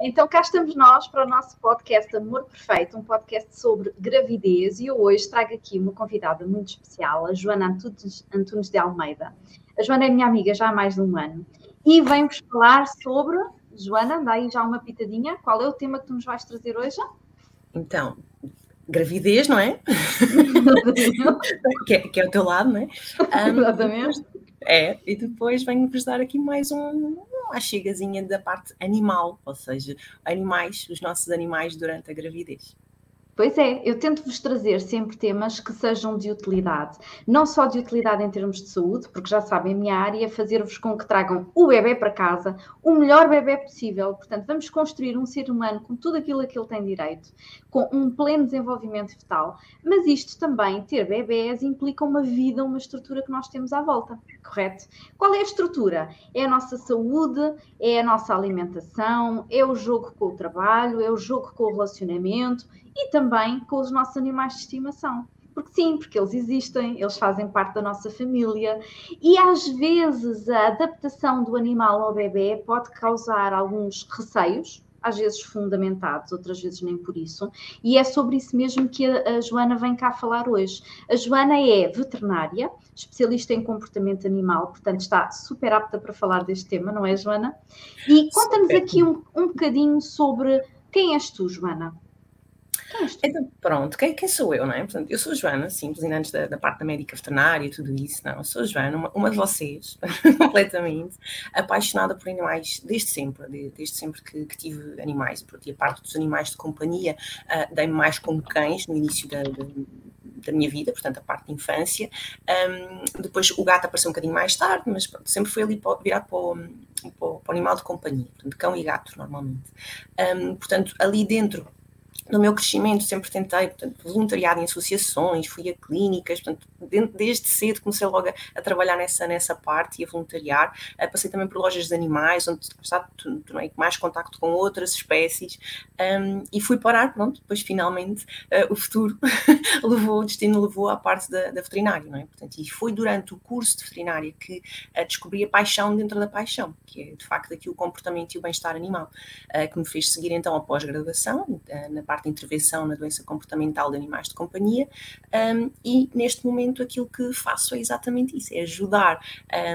Então cá estamos nós para o nosso podcast Amor Perfeito, um podcast sobre gravidez e eu hoje trago aqui uma convidada muito especial, a Joana Antunes, Antunes de Almeida. A Joana é minha amiga já há mais de um ano e vem-vos falar sobre, Joana, dá aí já uma pitadinha, qual é o tema que tu nos vais trazer hoje? Então, gravidez, não é? que, é que, é o teu lado, não é? Um, Exatamente. É, e depois venho-vos dar aqui mais um, uma chegazinha da parte animal, ou seja, animais, os nossos animais durante a gravidez. Pois é, eu tento vos trazer sempre temas que sejam de utilidade, não só de utilidade em termos de saúde, porque já sabem, a minha área é fazer-vos com que tragam o bebê para casa, o melhor bebê possível. Portanto, vamos construir um ser humano com tudo aquilo a que ele tem direito, com um pleno desenvolvimento fetal. Mas isto também, ter bebés, implica uma vida, uma estrutura que nós temos à volta, correto? Qual é a estrutura? É a nossa saúde, é a nossa alimentação, é o jogo com o trabalho, é o jogo com o relacionamento e também com os nossos animais de estimação. Porque sim, porque eles existem, eles fazem parte da nossa família e às vezes a adaptação do animal ao bebê pode causar alguns receios, às vezes fundamentados, outras vezes nem por isso, e é sobre isso mesmo que a, Joana vem cá falar hoje. A Joana é veterinária, especialista em comportamento animal, portanto está super apta para falar deste tema, não é, Joana? E conta-nos aqui um, um bocadinho sobre quem és tu, Joana? Então, pronto, quem, quem, sou eu, não é? Portanto, eu sou Joana, simples, e antes da, da, parte da médica veterinária e tudo isso, não, eu sou Joana, uma, uma de vocês, completamente, apaixonada por animais desde sempre, de, desde sempre que, que, tive animais, porque a parte dos animais de companhia uh, dei-me mais com cães no início da, da, da, minha vida, portanto, a parte de infância. Um, depois o gato apareceu um bocadinho mais tarde, mas pronto, sempre foi ali para para, o, para o animal de companhia, portanto, cão e gato, normalmente. Um, portanto, ali dentro no meu crescimento sempre tentei, portanto, voluntariado em associações, fui a clínicas, portanto, desde cedo comecei logo a, a trabalhar nessa, nessa parte e a voluntariar. Uh, passei também por lojas de animais, onde está, tomei mais contacto com outras espécies um, e fui parar, pronto, depois finalmente uh, o futuro levou, o destino levou à parte da, da veterinária, não é? Portanto, e foi durante o curso de veterinária que uh, descobri a paixão dentro da paixão, que é de facto aqui o comportamento e o bem-estar animal, que me fez seguir então a pós-graduação na parte parte de intervenção na doença comportamental de animais de companhia, um, e neste momento aquilo que faço é exatamente isso: é ajudar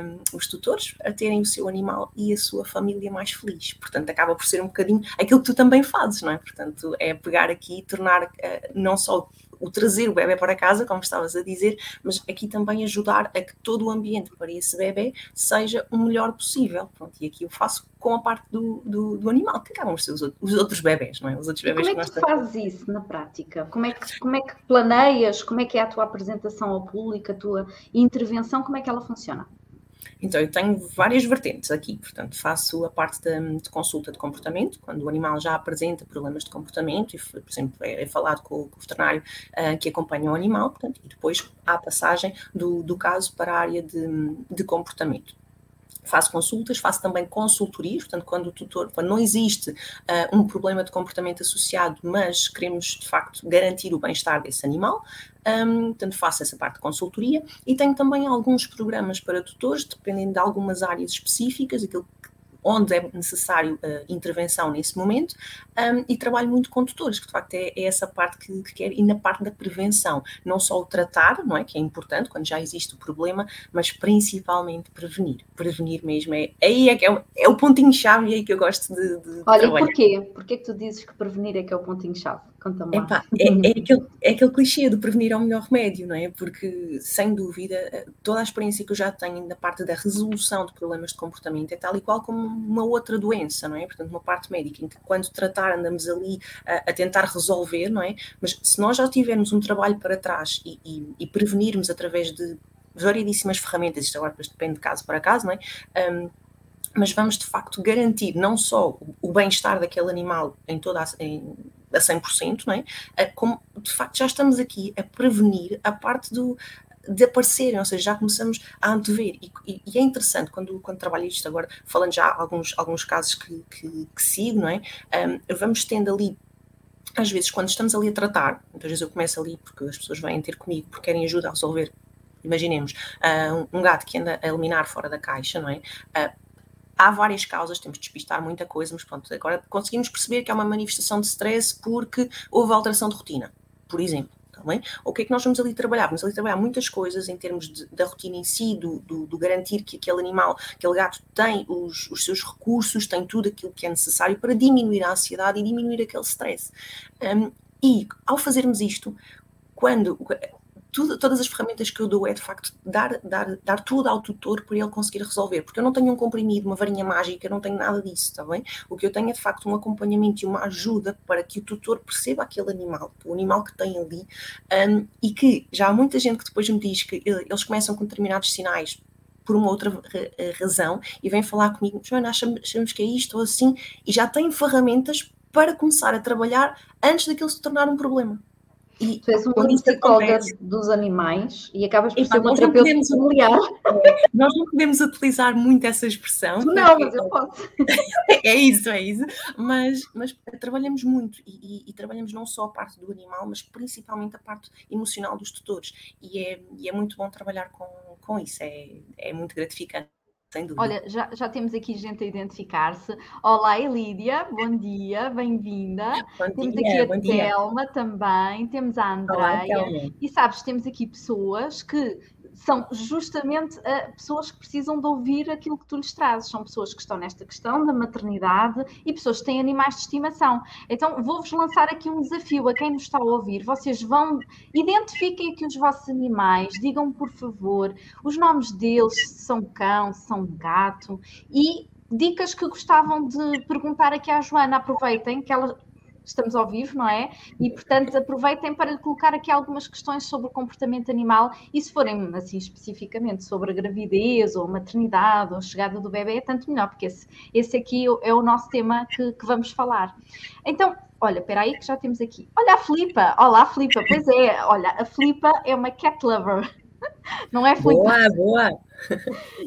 um, os tutores a terem o seu animal e a sua família mais feliz. Portanto, acaba por ser um bocadinho aquilo que tu também fazes, não é? Portanto, é pegar aqui e tornar uh, não só o trazer o bebê para casa, como estavas a dizer, mas aqui também ajudar a que todo o ambiente para esse bebê seja o melhor possível. Pronto, e aqui eu faço com a parte do, do, do animal, que acabam por ser os, os, outros bebés, não é? Os outros bebés como é que, que tu fazes isso na prática? Como é, que, como é que planeias? Como é que é a tua apresentação ao público, a tua intervenção? Como é que ela funciona? Então, eu tenho várias vertentes aqui, portanto, faço a parte de, de, consulta de comportamento, quando o animal já apresenta problemas de comportamento, e, por exemplo, é, é falado com, com, o veterinário uh, que acompanha o animal, portanto, e depois há a passagem do, do caso para a área de, de comportamento faço consultas, faço também consultorias, portanto, quando o tutor, quando não existe uh, um problema de comportamento associado, mas queremos de facto garantir o bem-estar desse animal, um, portanto, faço essa parte de consultoria e tenho também alguns programas para tutores, dependendo de algumas áreas específicas, aquilo onde é necessário uh, intervenção nesse momento, um, e trabalho muito com tutores, que de facto é, é essa parte que, que quero, e na parte da prevenção, não só o tratar, não é, que é importante quando já existe o problema, mas principalmente prevenir, prevenir mesmo, é, aí é que é, o, é o pontinho-chave e é aí que eu gosto de, de Olha, trabalhar. e porquê? Porquê que tu dizes que prevenir é que é o pontinho-chave? Conta-me é, é, aquele, é aquele clichê do prevenir é o melhor remédio, não é? Porque, sem dúvida, toda a experiência que eu já tenho na parte da resolução de problemas de comportamento é tal e qual como uma outra doença, não é? Portanto, uma parte médica, em que quando tratar andamos ali a, a tentar resolver, não é? Mas se nós já tivermos um trabalho para trás e, e, e prevenirmos através de variedíssimas ferramentas, isto agora depende de caso para caso, não é? Um, mas vamos de facto garantir não só o bem-estar daquele animal em toda a, em, a 100%, não é? Como de facto já estamos aqui a prevenir a parte do, de aparecerem, ou seja, já começamos a antever. E, e, e, é interessante quando, quando trabalho isto agora, falando já alguns, alguns casos que, que, que sigo, não é? Um, vamos tendo ali. Às vezes, quando estamos ali a tratar, muitas vezes eu começo ali porque as pessoas vêm ter comigo porque querem ajuda a resolver imaginemos, uh, um gato que anda a eliminar fora da caixa, não é? Uh, há várias causas, temos de despistar muita coisa, mas pronto, agora conseguimos perceber que é uma manifestação de stress porque houve alteração de rotina, por exemplo. Também. Tá o que é que nós vamos ali trabalhar? Vamos ali trabalhar muitas coisas em termos de, da rotina em si, do, do, do, garantir que aquele animal, aquele gato tem os, os, seus recursos, tem tudo aquilo que é necessário para diminuir a ansiedade e diminuir aquele stress. Um, e ao fazermos isto, quando tudo, todas as ferramentas que eu dou é de facto dar, dar, dar tudo ao tutor para ele conseguir resolver, porque eu não tenho um comprimido, uma varinha mágica, não tenho nada disso, está bem? O que eu tenho é de facto um acompanhamento e uma ajuda para que o tutor perceba aquele animal, o animal que tem ali, um, e que já há muita gente que depois me diz que eles começam com determinados sinais por uma outra eh, razão e vem falar comigo, Joana, achamos que é isto ou assim, e já tem ferramentas para começar a trabalhar antes daquilo se tornar um problema. E tu és uma psicóloga dos animais e acabas por ser uma terapeuta familiar. É, nós não podemos utilizar muito essa expressão. Não, mas eu posso. é isso, é isso. Mas, mas trabalhamos muito e, e, e, trabalhamos não só a parte do animal, mas principalmente a parte emocional dos tutores. E é, e é muito bom trabalhar com, com isso, é, é muito gratificante. Sem dúvida. Olha, já, já temos aqui gente a identificar-se. Olá, Elídia, bom dia, bem-vinda. Temos aqui a Telma também, temos a Andreia. E sabes, temos aqui pessoas que são justamente uh, pessoas que precisam de ouvir aquilo que tu lhes trazes. São pessoas que estão nesta questão da maternidade e pessoas que têm animais de estimação. Então, vou-vos lançar aqui um desafio a quem nos está a ouvir. Vocês vão, identifiquem aqui os vossos animais, digam por favor os nomes deles, se são cão, se são gato, e dicas que gostavam de perguntar aqui à Joana. Aproveitem que ela estamos ao vivo, não é? E, portanto, aproveitem para lhe colocar aqui algumas questões sobre o comportamento animal e se forem, assim, especificamente sobre a gravidez ou a maternidade ou a chegada do bebê, é tanto melhor, porque esse, esse aqui é o nosso tema que, que vamos falar. Então, olha, espera aí que já temos aqui. Olha a Filipa, olá Filipa, pois é, olha, a Filipa é uma cat lover. Não é, Filipe? Boa, boa.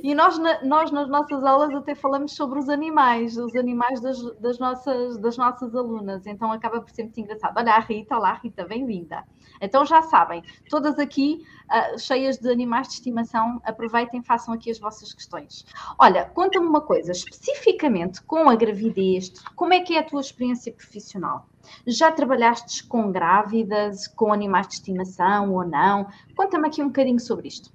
E nós, nós, nas nossas aulas, até falamos sobre os animais, os animais das, das, nossas, das nossas alunas. Então, acaba por ser muito engraçado. Olha, a Rita, olá, Rita, bem-vinda. Então, já sabem, todas aqui uh, cheias de animais de estimação, aproveitem, façam aqui as vossas questões. Olha, conta-me uma coisa, especificamente com a gravidez, como é que é a tua experiência profissional? Já trabalhaste com grávidas, com animais de estimação ou não? Conta-me aqui um bocadinho sobre isto.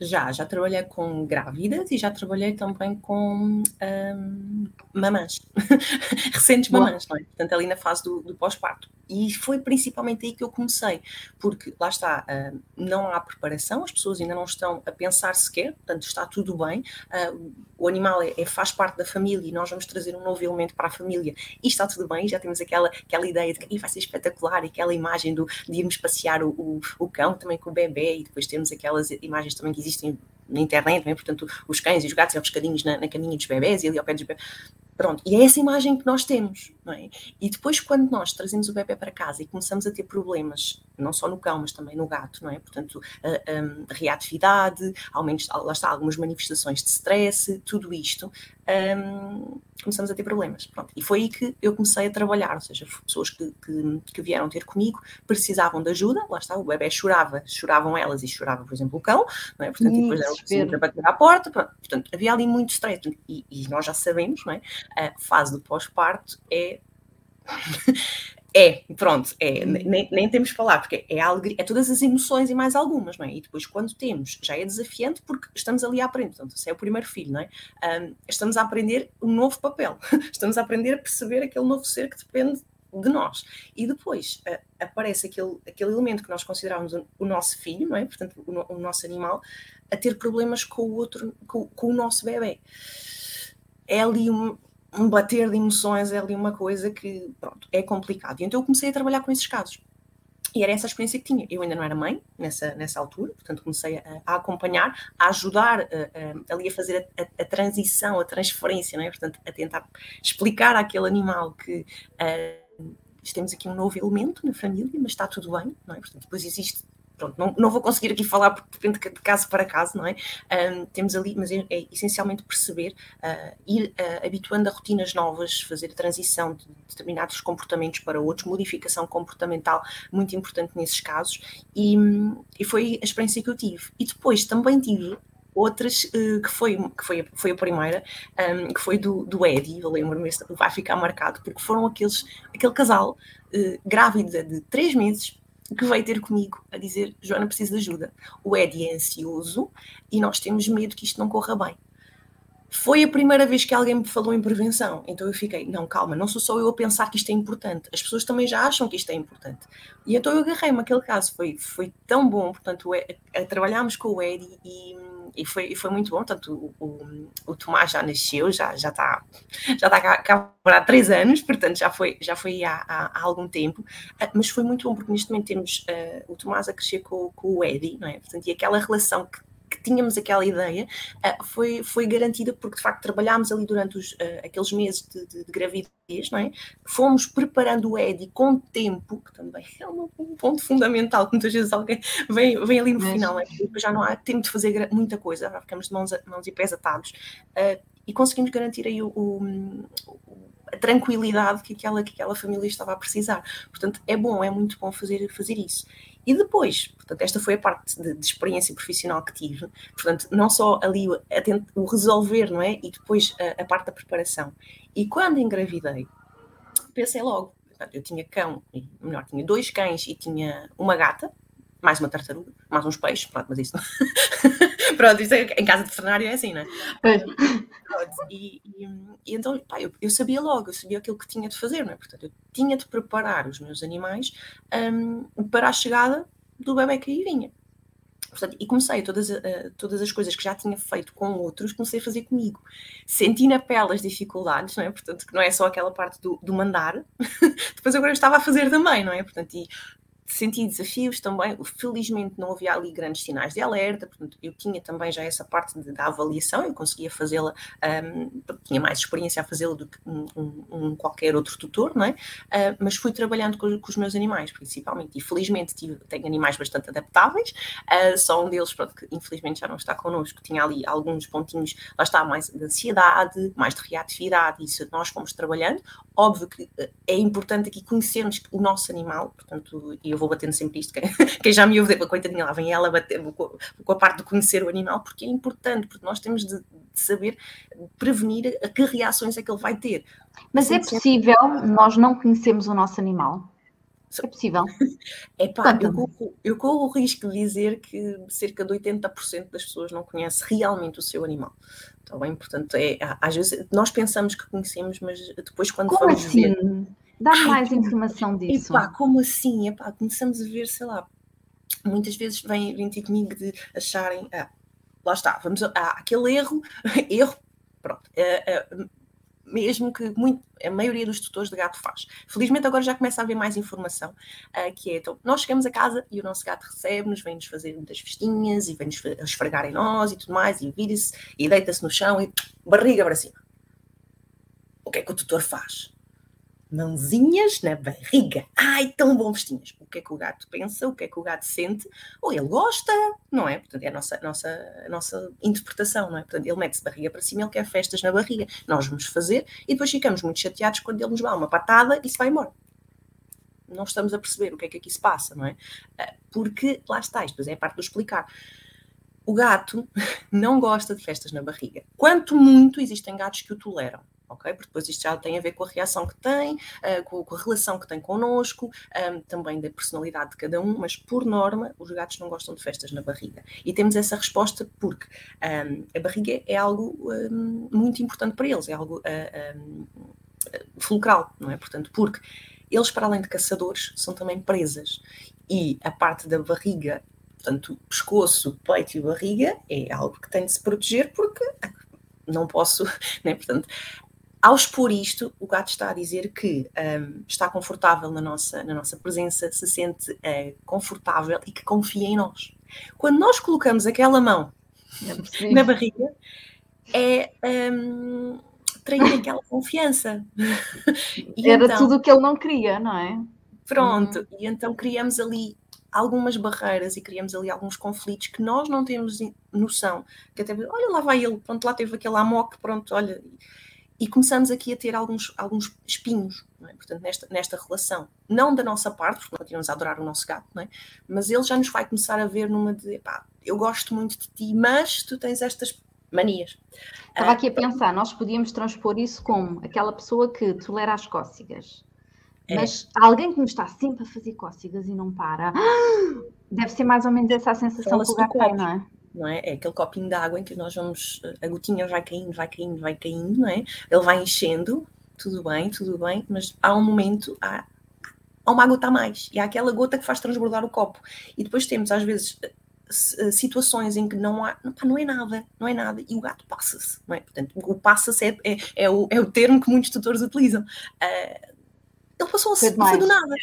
Já, já trabalhei com grávidas e já trabalhei também com um, mamãs, recentes mamãs, não é? Portanto, ali na fase do, do pós-parto. E foi principalmente aí que eu comecei, porque lá está, uh, não há preparação, as pessoas ainda não estão a pensar sequer, portanto, está tudo bem. Uh, o animal é, é, faz parte da família e nós vamos trazer um novo elemento para a família e está tudo bem, já temos aquela, aquela ideia de que vai ser espetacular, aquela imagem do, de irmos passear o, o, o cão também com o bebê e depois temos aquelas imagens também que existem na internet, é? portanto, os cães e os gatos e os pescadinhos na, na caminha dos bebés e ali ao pé dos bebés. Pronto, e é essa imagem que nós temos, não é? E depois, quando nós trazemos o bebê para casa e começamos a ter problemas, não só no cão, mas também no gato, não é? Portanto, a, a reatividade, aumentos, lá está, algumas manifestações de stress, tudo isto, um, começamos a ter problemas. Pronto. E foi aí que eu comecei a trabalhar, ou seja, pessoas que, que, que, vieram ter comigo precisavam de ajuda, lá está, o bebê chorava, choravam elas e chorava, por exemplo, o cão, não é? Portanto, depois eram para bater à porta, pronto. portanto, havia ali muito stress, e, e nós já sabemos, não é? A fase do pós-parto é É, pronto, é, nem, nem temos de falar, porque é, alegria, é todas as emoções e mais algumas, não é? E depois, quando temos, já é desafiante porque estamos ali a aprender, portanto, se é o primeiro filho, não é? Um, estamos a aprender um novo papel, estamos a aprender a perceber aquele novo ser que depende de nós. E depois uh, aparece aquele, aquele elemento que nós consideramos o, o nosso filho, não é? Portanto, o, o, nosso animal, a ter problemas com o outro, com, com o nosso bebê. É ali um, um bater de emoções é ali uma coisa que, pronto, é complicado. E então eu comecei a trabalhar com esses casos. E era essa a experiência que tinha. Eu ainda não era mãe nessa, nessa altura, portanto comecei a, a acompanhar, a ajudar a, a, ali a fazer a, transição, a transferência, não é? portanto a tentar explicar àquele animal que uh, temos aqui um novo elemento na família, mas está tudo bem, não é? Portanto, depois existe pronto, não, não vou conseguir aqui falar porque depende de caso para caso, não é? Um, temos ali, mas é, é essencialmente perceber, uh, ir uh, habituando a rotinas novas, fazer a transição de determinados comportamentos para outros, modificação comportamental muito importante nesses casos, e, e foi a experiência que eu tive. E depois também tive outras uh, que, foi, que foi, foi a primeira, um, que foi do, do Eddie, eu lembro-me, vai ficar marcado, porque foram aqueles, aquele casal uh, grávido de três meses que veio ter comigo a dizer: Joana, precisa de ajuda. O Eddie é ansioso e nós temos medo que isto não corra bem. Foi a primeira vez que alguém me falou em prevenção, então eu fiquei, não, calma, não sou só eu a pensar que isto é importante, as pessoas também já acham que isto é importante. E então eu agarrei-me aquele caso, foi, foi tão bom, portanto, trabalhámos com o Eddie e e foi, foi muito bom. Portanto, o, o, o, Tomás já nasceu, já, já está já está cá, cá há três anos, portanto já foi, já foi há, há, há algum tempo, uh, mas foi muito bom porque neste momento temos uh, o Tomás a crescer com, com o Eddie, não é? Portanto, e aquela relação que que tínhamos aquela ideia uh, foi, foi garantida porque de facto trabalhámos ali durante os, uh, aqueles meses de, de, de, gravidez, não é? Fomos preparando o Edi com tempo, que também é um, ponto fundamental, que muitas vezes alguém vem, vem ali no Mas... final, é? já não há tempo de fazer muita coisa, já ficamos de mãos, mãos e pés atados uh, e conseguimos garantir aí o, o, a tranquilidade que aquela, que aquela família estava a precisar. Portanto, é bom, é muito bom fazer, fazer isso. E depois, portanto, esta foi a parte de, de experiência profissional que tive, portanto, não só ali o, o resolver, não é? E depois a, a, parte da preparação. E quando engravidei, pensei logo, eu tinha cão, melhor, tinha dois cães e tinha uma gata, mais uma tartaruga, mais uns peixes, pronto, mas isso. pronto, isso é, em casa de veterinário é assim, não é? E, e, e, então, pá, eu, eu, sabia logo, eu sabia aquilo que tinha de fazer, não é? Portanto, eu tinha de preparar os meus animais um, para a chegada do bebê que aí vinha. Portanto, e comecei todas, uh, todas as coisas que já tinha feito com outros, comecei a fazer comigo. Senti na pele as dificuldades, não é? Portanto, que não é só aquela parte do, do mandar, depois agora eu estava a fazer também, não é? Portanto, e senti desafios também. Felizmente não havia ali grandes sinais de alerta, portanto, eu tinha também já essa parte de, da avaliação, eu conseguia fazê-la, um, tinha mais experiência a fazê-la do que um, um, qualquer outro tutor, não é? Uh, mas fui trabalhando com, com, os meus animais, principalmente, e felizmente tive, tenho animais bastante adaptáveis, uh, só um deles, pronto, que infelizmente já não está connosco, tinha ali alguns pontinhos, lá está, mais de ansiedade, mais de reatividade, isso nós fomos trabalhando. Óbvio que ah, é importante aqui conhecermos o nosso animal, portanto, eu vou batendo sempre isto, quem, quem já me ouve, coitadinha, lá vem ela bater com, com, a parte de conhecer o animal, porque é importante, porque nós temos de, de saber prevenir a que reações é que ele vai ter. Mas é possível nós não conhecermos o nosso animal? É possível. É pá, eu corro, eu corro o risco de dizer que cerca de 80% das pessoas não conhece realmente o seu animal. Está bem? Portanto, é, às vezes nós pensamos que conhecemos, mas depois quando Como vamos assim? ver. Dá mais informação disso. Epá, como assim? Epá, começamos a ver, sei lá, muitas vezes vêm, vêm ter comigo de acharem, ah, lá está, vamos, ah, aquele erro, erro, pronto, é, mesmo que muito, a maioria dos tutores de gato faz. Felizmente agora já começa a haver mais informação, uh, que é, então, nós chegamos a casa e o nosso gato recebe-nos, vem-nos fazer muitas festinhas e vem-nos esfregar em nós e tudo mais, e vira-se e deita-se no chão e barriga para cima. O que é que o tutor faz? Mãozinhas na barriga. Ai, tão bom vestinhas. O que é que o gato pensa? O que é que o gato sente? Ou ele gosta, não é? Portanto, é a nossa, nossa, nossa interpretação, não é? Portanto, ele mete-se barriga para cima, ele quer festas na barriga. Nós vamos fazer e depois ficamos muito chateados quando ele nos dá uma patada e se vai embora. Não estamos a perceber o que é que aqui se passa, não é? Ah, porque, lá está, isto é a parte do explicar. O gato não gosta de festas na barriga. Quanto muito existem gatos que o toleram ok? Porque depois isto já tem a ver com a reação que tem, uh, com, a relação que tem connosco, ehm, também da personalidade de cada um, mas por norma os gatos não gostam de festas na barriga. E temos essa resposta porque ehm, a barriga é algo ehm, muito importante para eles, é algo uh, fulcral, não é? Portanto, porque eles, para além de caçadores, são também presas. E a parte da barriga portanto, pescoço, peito e barriga é algo que tem de se proteger porque não posso, né? portanto, ao expor isto, o gato está a dizer que um, está confortável na nossa, na nossa presença, se sente uh, confortável e que confia em nós. Quando nós colocamos aquela mão na barriga, é um, trair aquela confiança. Era então, tudo o que ele não queria, não é? Pronto, uhum. e então criamos ali algumas barreiras e criamos ali alguns conflitos que nós não temos noção. Que até, olha, lá vai ele, pronto, lá teve aquele amok, pronto, olha e começamos aqui a ter alguns, alguns espinhos, é? portanto, nesta, nesta relação. Não da nossa parte, porque continuamos a adorar o nosso gato, é? mas ele já nos vai começar a ver numa de, pá, eu gosto muito de ti, mas tu tens estas manias. Estava aqui a pensar, nós podíamos transpor isso como aquela pessoa que tolera as cócegas. É. Mas alguém que nos está sempre a fazer cócegas e não para, deve ser mais ou menos essa a sensação que o gato tem, não é? Não é? é aquele copinho de água em que nós vamos, a gotinha vai caindo, vai caindo, vai caindo, não é? Ele vai enchendo, tudo bem, tudo bem, mas há um momento, há, há uma gota a mais, e há aquela gota que faz transbordar o copo. E depois temos, às vezes, eh, situações em que não há, não, pá, não é nada, não é nada, e o gato passa-se, não é? Portanto, o passa-se é, é, é, o, é o termo que muitos tutores utilizam. Uh, ele passou-se, não foi do nada.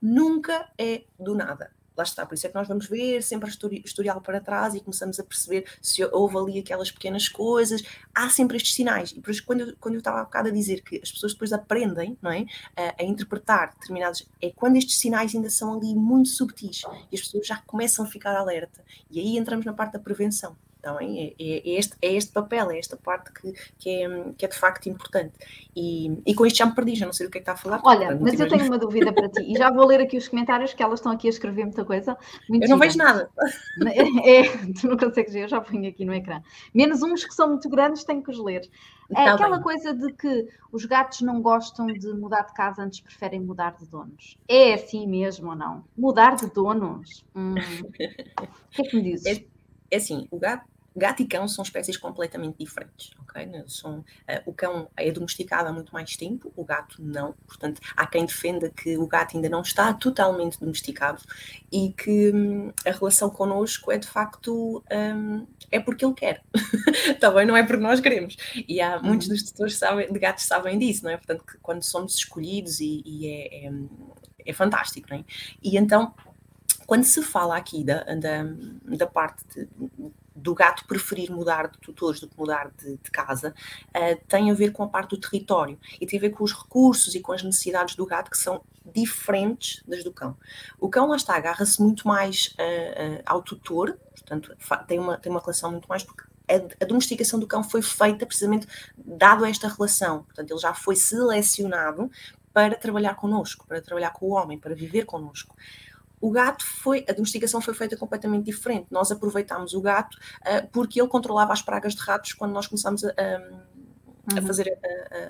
Nunca é do nada lá está, por isso é que nós vamos ver sempre o historial para trás e começamos a perceber se houve ali aquelas pequenas coisas, há sempre estes sinais, e por isso quando eu, quando eu estava há bocado a dizer que as pessoas depois aprendem, não é, a, a interpretar determinados, é quando estes sinais ainda são ali muito subtis, e as pessoas já começam a ficar alerta, e aí entramos na parte da prevenção. Então, é, é, este, é este papel, é esta parte que, que, é, que é de facto importante. E, e com isto já me perdi, já não sei o que é que está a falar. Olha, mas eu tenho uma dúvida para ti, e já vou ler aqui os comentários, que elas estão aqui a escrever muita coisa. Eu não vejo nada. É, tu não consegues ver, eu já ponho aqui no ecrã. Menos uns que são muito grandes, tenho que os ler. É tá aquela bem. coisa de que os gatos não gostam de mudar de casa, antes preferem mudar de donos. É assim mesmo ou não? Mudar de donos? Hum. O que é que me dizes? É, é assim, o gato Gato e cão são espécies completamente diferentes, ok? São, uh, o cão é domesticado há muito mais tempo, o gato não. Portanto, há quem defenda que o gato ainda não está totalmente domesticado e que hum, a relação connosco é de facto hum, é porque ele quer. Também não é porque nós queremos. E há muitos uhum. dos tutores de gatos sabem disso, não é? Portanto, que quando somos escolhidos e, e é, é, é fantástico, não é? E então quando se fala aqui da, da, da parte de, do gato preferir mudar de tutores do que mudar de, de casa, uh, tem a ver com a parte do território e tem a ver com os recursos e com as necessidades do gato que são diferentes das do cão. O cão, lá está, agarra-se muito mais uh, uh, ao tutor, portanto, tem uma, tem uma relação muito mais porque a, domesticação do cão foi feita precisamente dado esta relação, portanto, ele já foi selecionado para trabalhar connosco, para trabalhar com o homem, para viver connosco. O gato foi, a domesticação foi feita completamente diferente. Nós aproveitámos o gato uh, porque ele controlava as pragas de ratos quando nós começámos a, a, a uhum. fazer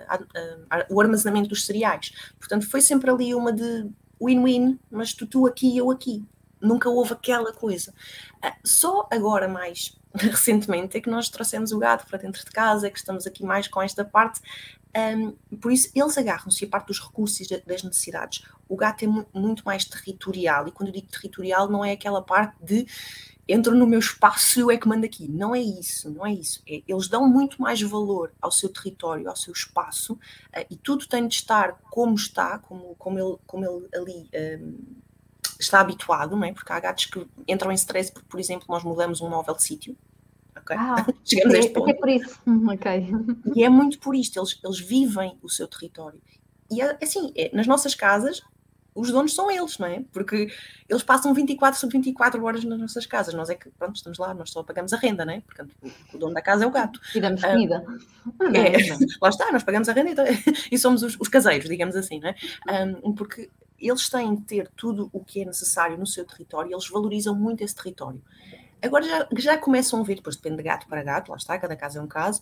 a, o armazenamento dos cereais. Portanto, foi sempre ali uma de win-win, mas tu, tu aqui e eu aqui. Nunca houve aquela coisa. Uh, só agora, mais recentemente, é que nós trouxemos o gato para dentro de casa, é que estamos aqui mais com esta parte um, por isso, eles agarram-se a parte dos recursos e das necessidades. O gato é muito mais territorial, e quando eu digo territorial, não é aquela parte de entro no meu espaço e eu é que mando aqui. Não é isso, não é isso. É, eles dão muito mais valor ao seu território, ao seu espaço, uh, e tudo tem de estar como está, como, como, ele, como ele ali um, está habituado, não é? Porque há gatos que entram em stress porque, por exemplo, nós mudamos um móvel de sítio ok? Ah, Chegamos é, a este ponto. É por isso, ok. E é muito por isto, eles, eles vivem o seu território. E é, assim, é, nas nossas casas, os donos são eles, não é? Porque eles passam 24 sobre 24 horas nas nossas casas. Nós é que, pronto, estamos lá, nós só pagamos a renda, não é? Portanto, o dono da casa é o gato. E damos comida. Um, é, lá está, nós pagamos a renda então, e somos os, os, caseiros, digamos assim, não é? Um, porque eles têm de ter tudo o que é necessário no seu território e eles valorizam muito esse território. Agora já, já começam a ver, depois depende de gato para gato, lá está, cada caso é um caso,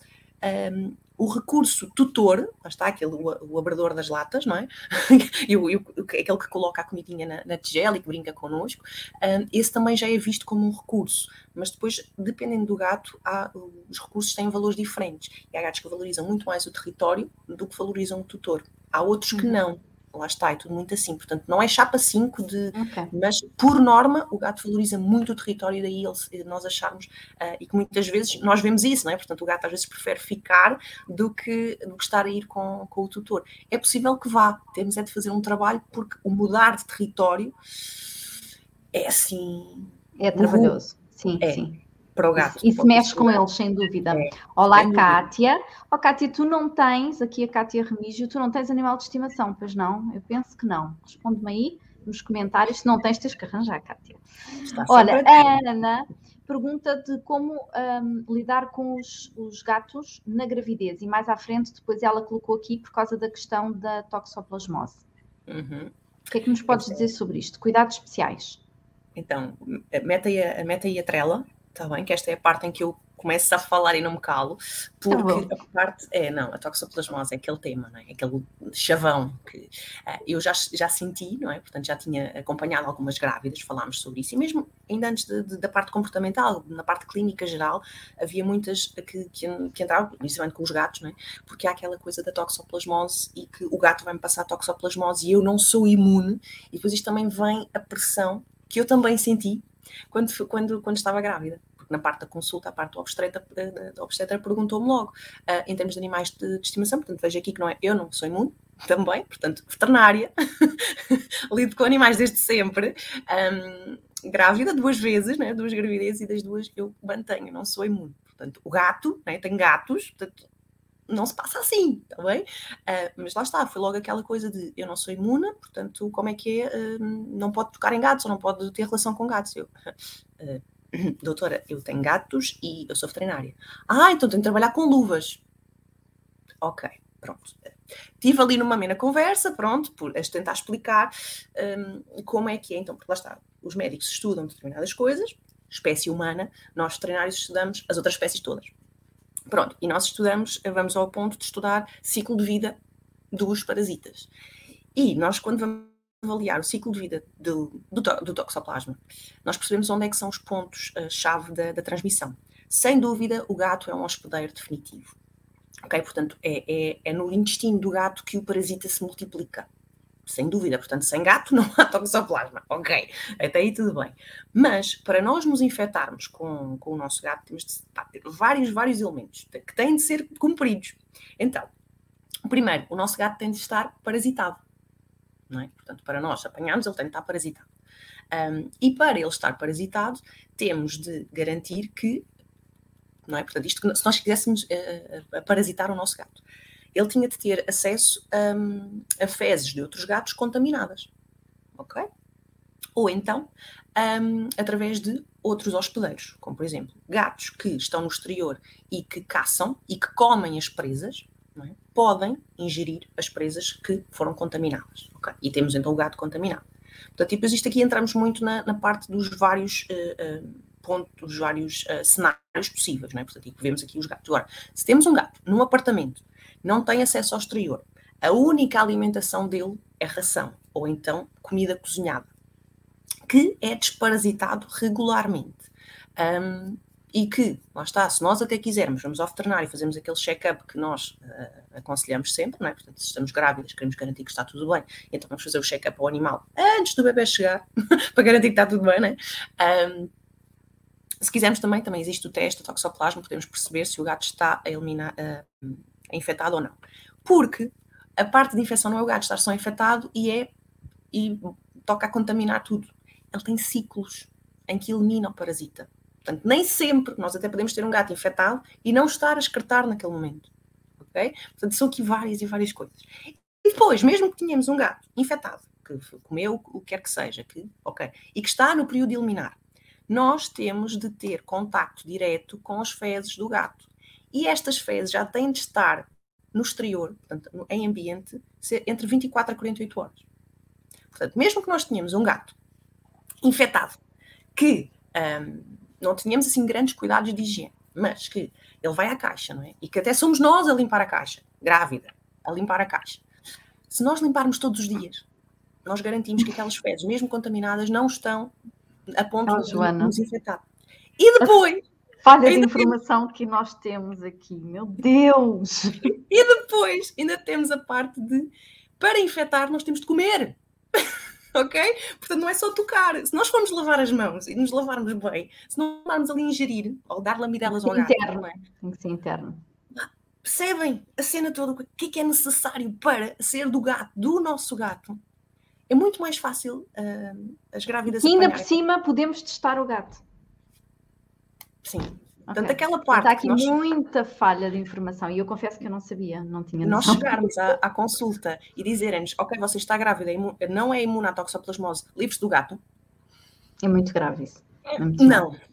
um, o recurso tutor, lá está, aquele, o, o abrador das latas, não é? e, o, e o, aquele que coloca a comidinha na, na tigela e que brinca connosco, um, esse também já é visto como um recurso, mas depois, dependendo do gato, há, os recursos têm valores diferentes. E há gatos que valorizam muito mais o território do que valorizam o tutor. Há outros que uhum. não, lá está, é tudo muito assim. Portanto, não é chapa 5 de. Okay. Mas, por norma, o gato valoriza muito o território, daí ele, nós acharmos, uh, e que muitas vezes nós vemos isso, não é? Portanto, o gato às vezes prefere ficar do que, do que estar a ir com, com o tutor. É possível que vá, temos é de fazer um trabalho, porque o mudar de território é assim. É trabalhoso. Sim, é. sim para o gato. E se mexe com eles, sem dúvida. É. Olá, sem Kátia. Oh, Kátia, tu não tens, aqui a Kátia Remígio, tu não tens animal de estimação, pois não? Eu penso que não. Responde-me aí nos comentários. Se não tens, tens que arranjar, Kátia. Está Olha, a Ana pergunta de como um, lidar com os, os, gatos na gravidez e mais à frente depois ela colocou aqui por causa da questão da toxoplasmose. Uhum. O que é que nos podes dizer sobre isto? Cuidados especiais. Então, meta aí a, meta aí a trela, está bem? Que esta é a parte em que eu começo a falar e não me calo, tá porque a parte é, não, a toxoplasmose é aquele tema, não é? Aquele chavão que uh, eu já, já senti, não é? Portanto, já tinha acompanhado algumas grávidas, falámos sobre isso, e mesmo ainda antes de, de, da parte comportamental, na parte clínica geral, havia muitas que, que, que entravam, principalmente com os gatos, não é? Porque há aquela coisa da toxoplasmose e que o gato vai-me passar toxoplasmose e eu não sou imune, e depois isto também vem a pressão que eu também senti quando, quando, quando estava grávida na parte da consulta, a parte do obstetra, da obstetra perguntou-me logo, uh, em termos de animais de, de, estimação, portanto vejo aqui que não é, eu não sou imune, também, portanto, veterinária, lido com animais desde sempre, um, grávida duas vezes, né, duas gravidezes e das duas eu mantenho, não sou imune. Portanto, o gato, né, tem gatos, portanto, não se passa assim, está bem? Uh, mas lá está, foi logo aquela coisa de eu não sou imune, portanto, como é que é? Uh, não pode tocar em gatos ou não pode ter relação com gatos. Eu, uh, doutora, eu tenho gatos e eu sou veterinária. Ah, então tenho que trabalhar com luvas. Ok, pronto. Estive ali numa mena conversa, pronto, por tentar explicar um, como é que é. Então, porque lá está, os médicos estudam determinadas coisas, espécie humana, nós veterinários estudamos as outras espécies todas. Pronto, e nós estudamos, vamos ao ponto de estudar ciclo de vida dos parasitas. E nós, quando vamos avaliar o ciclo de vida do, do, do toxoplasma, nós percebemos onde é que são os pontos-chave da, da, transmissão. Sem dúvida, o gato é um hospedeiro definitivo. Ok? Portanto, é, é, é no intestino do gato que o parasita se multiplica. Sem dúvida, portanto, sem gato não há toxoplasma. Ok, até aí tudo bem. Mas, para nós nos infectarmos com, com o nosso gato, temos de ter vários, vários elementos que têm de ser cumpridos. Então, primeiro, o nosso gato tem de estar parasitado é? Portanto, para nós apanharmos, ele tem de estar parasitado. Um, e para ele estar parasitado, temos de garantir que, não é? Portanto, isto, se nós quiséssemos uh, parasitar o nosso gato, ele tinha de ter acesso um, a fezes de outros gatos contaminadas, ok? Ou então, um, através de outros hospedeiros, como por exemplo, gatos que estão no exterior e que caçam e que comem as presas, é? Podem ingerir as presas que foram contaminadas. Okay? E temos então o gato contaminado. Portanto, depois isto aqui entramos muito na, na parte dos vários uh, uh, pontos, dos vários uh, cenários possíveis, não é? Portanto, vemos aqui os gatos. Agora, se temos um gato num apartamento, não tem acesso ao exterior, a única alimentação dele é ração, ou então comida cozinhada, que é desparasitado regularmente. Um, e que, lá está, se nós até quisermos, vamos ao veterinário e fazemos aquele check-up que nós uh, aconselhamos sempre, não é? Portanto, se estamos grávidas, queremos garantir que está tudo bem, então vamos fazer o check-up ao animal antes do bebê chegar, para garantir que está tudo bem, não é? Um, se quisermos também, também existe o teste, o toxoplasma, podemos perceber se o gato está a eliminar, uh, infectado ou não. Porque a parte de infecção não é o gato estar só infectado e é e toca a contaminar tudo. Ele tem ciclos em que elimina o parasita. Portanto, nem sempre nós até podemos ter um gato infectado e não estar a excretar naquele momento. Ok? Portanto, são aqui várias e várias coisas. E depois, mesmo que tenhamos um gato infectado, que comeu o que quer que seja, que, ok, e que está no período eliminar, nós temos de ter contacto direto com as fezes do gato. E estas fezes já têm de estar no exterior, portanto, em ambiente, entre 24 a 48 horas. Portanto, mesmo que nós tenhamos um gato infectado que um, não tínhamos assim grandes cuidados de higiene, mas que ele vai à caixa, não é? E que até somos nós a limpar a caixa, grávida, a limpar a caixa. Se nós limparmos todos os dias, nós garantimos que aquelas fezes, mesmo contaminadas, não estão a ponto oh, de nos infectar. E depois. Falha de informação que nós temos aqui, meu Deus! E depois ainda temos a parte de para infectar nós temos de comer ok? Portanto, não é só tocar. Se nós formos lavar as mãos e nos lavarmos bem, se não vamos ali ingerir ou dar lambidelas ao gato, interno. é? Tem que ser interno. Percebem a cena toda? O que é que é necessário para ser do gato, do nosso gato? É muito mais fácil uh, as grávidas. E ainda por cima podemos testar o gato. Sim, Portanto, okay. aquela parte. Está aqui nós... muita falha de informação e eu confesso que eu não sabia, não tinha noção. Nós chegarmos à, à consulta e dizerem-nos, ok, você está grávida, não é imune à toxoplasmose, livres do gato. É muito grave isso. É muito não. Grave.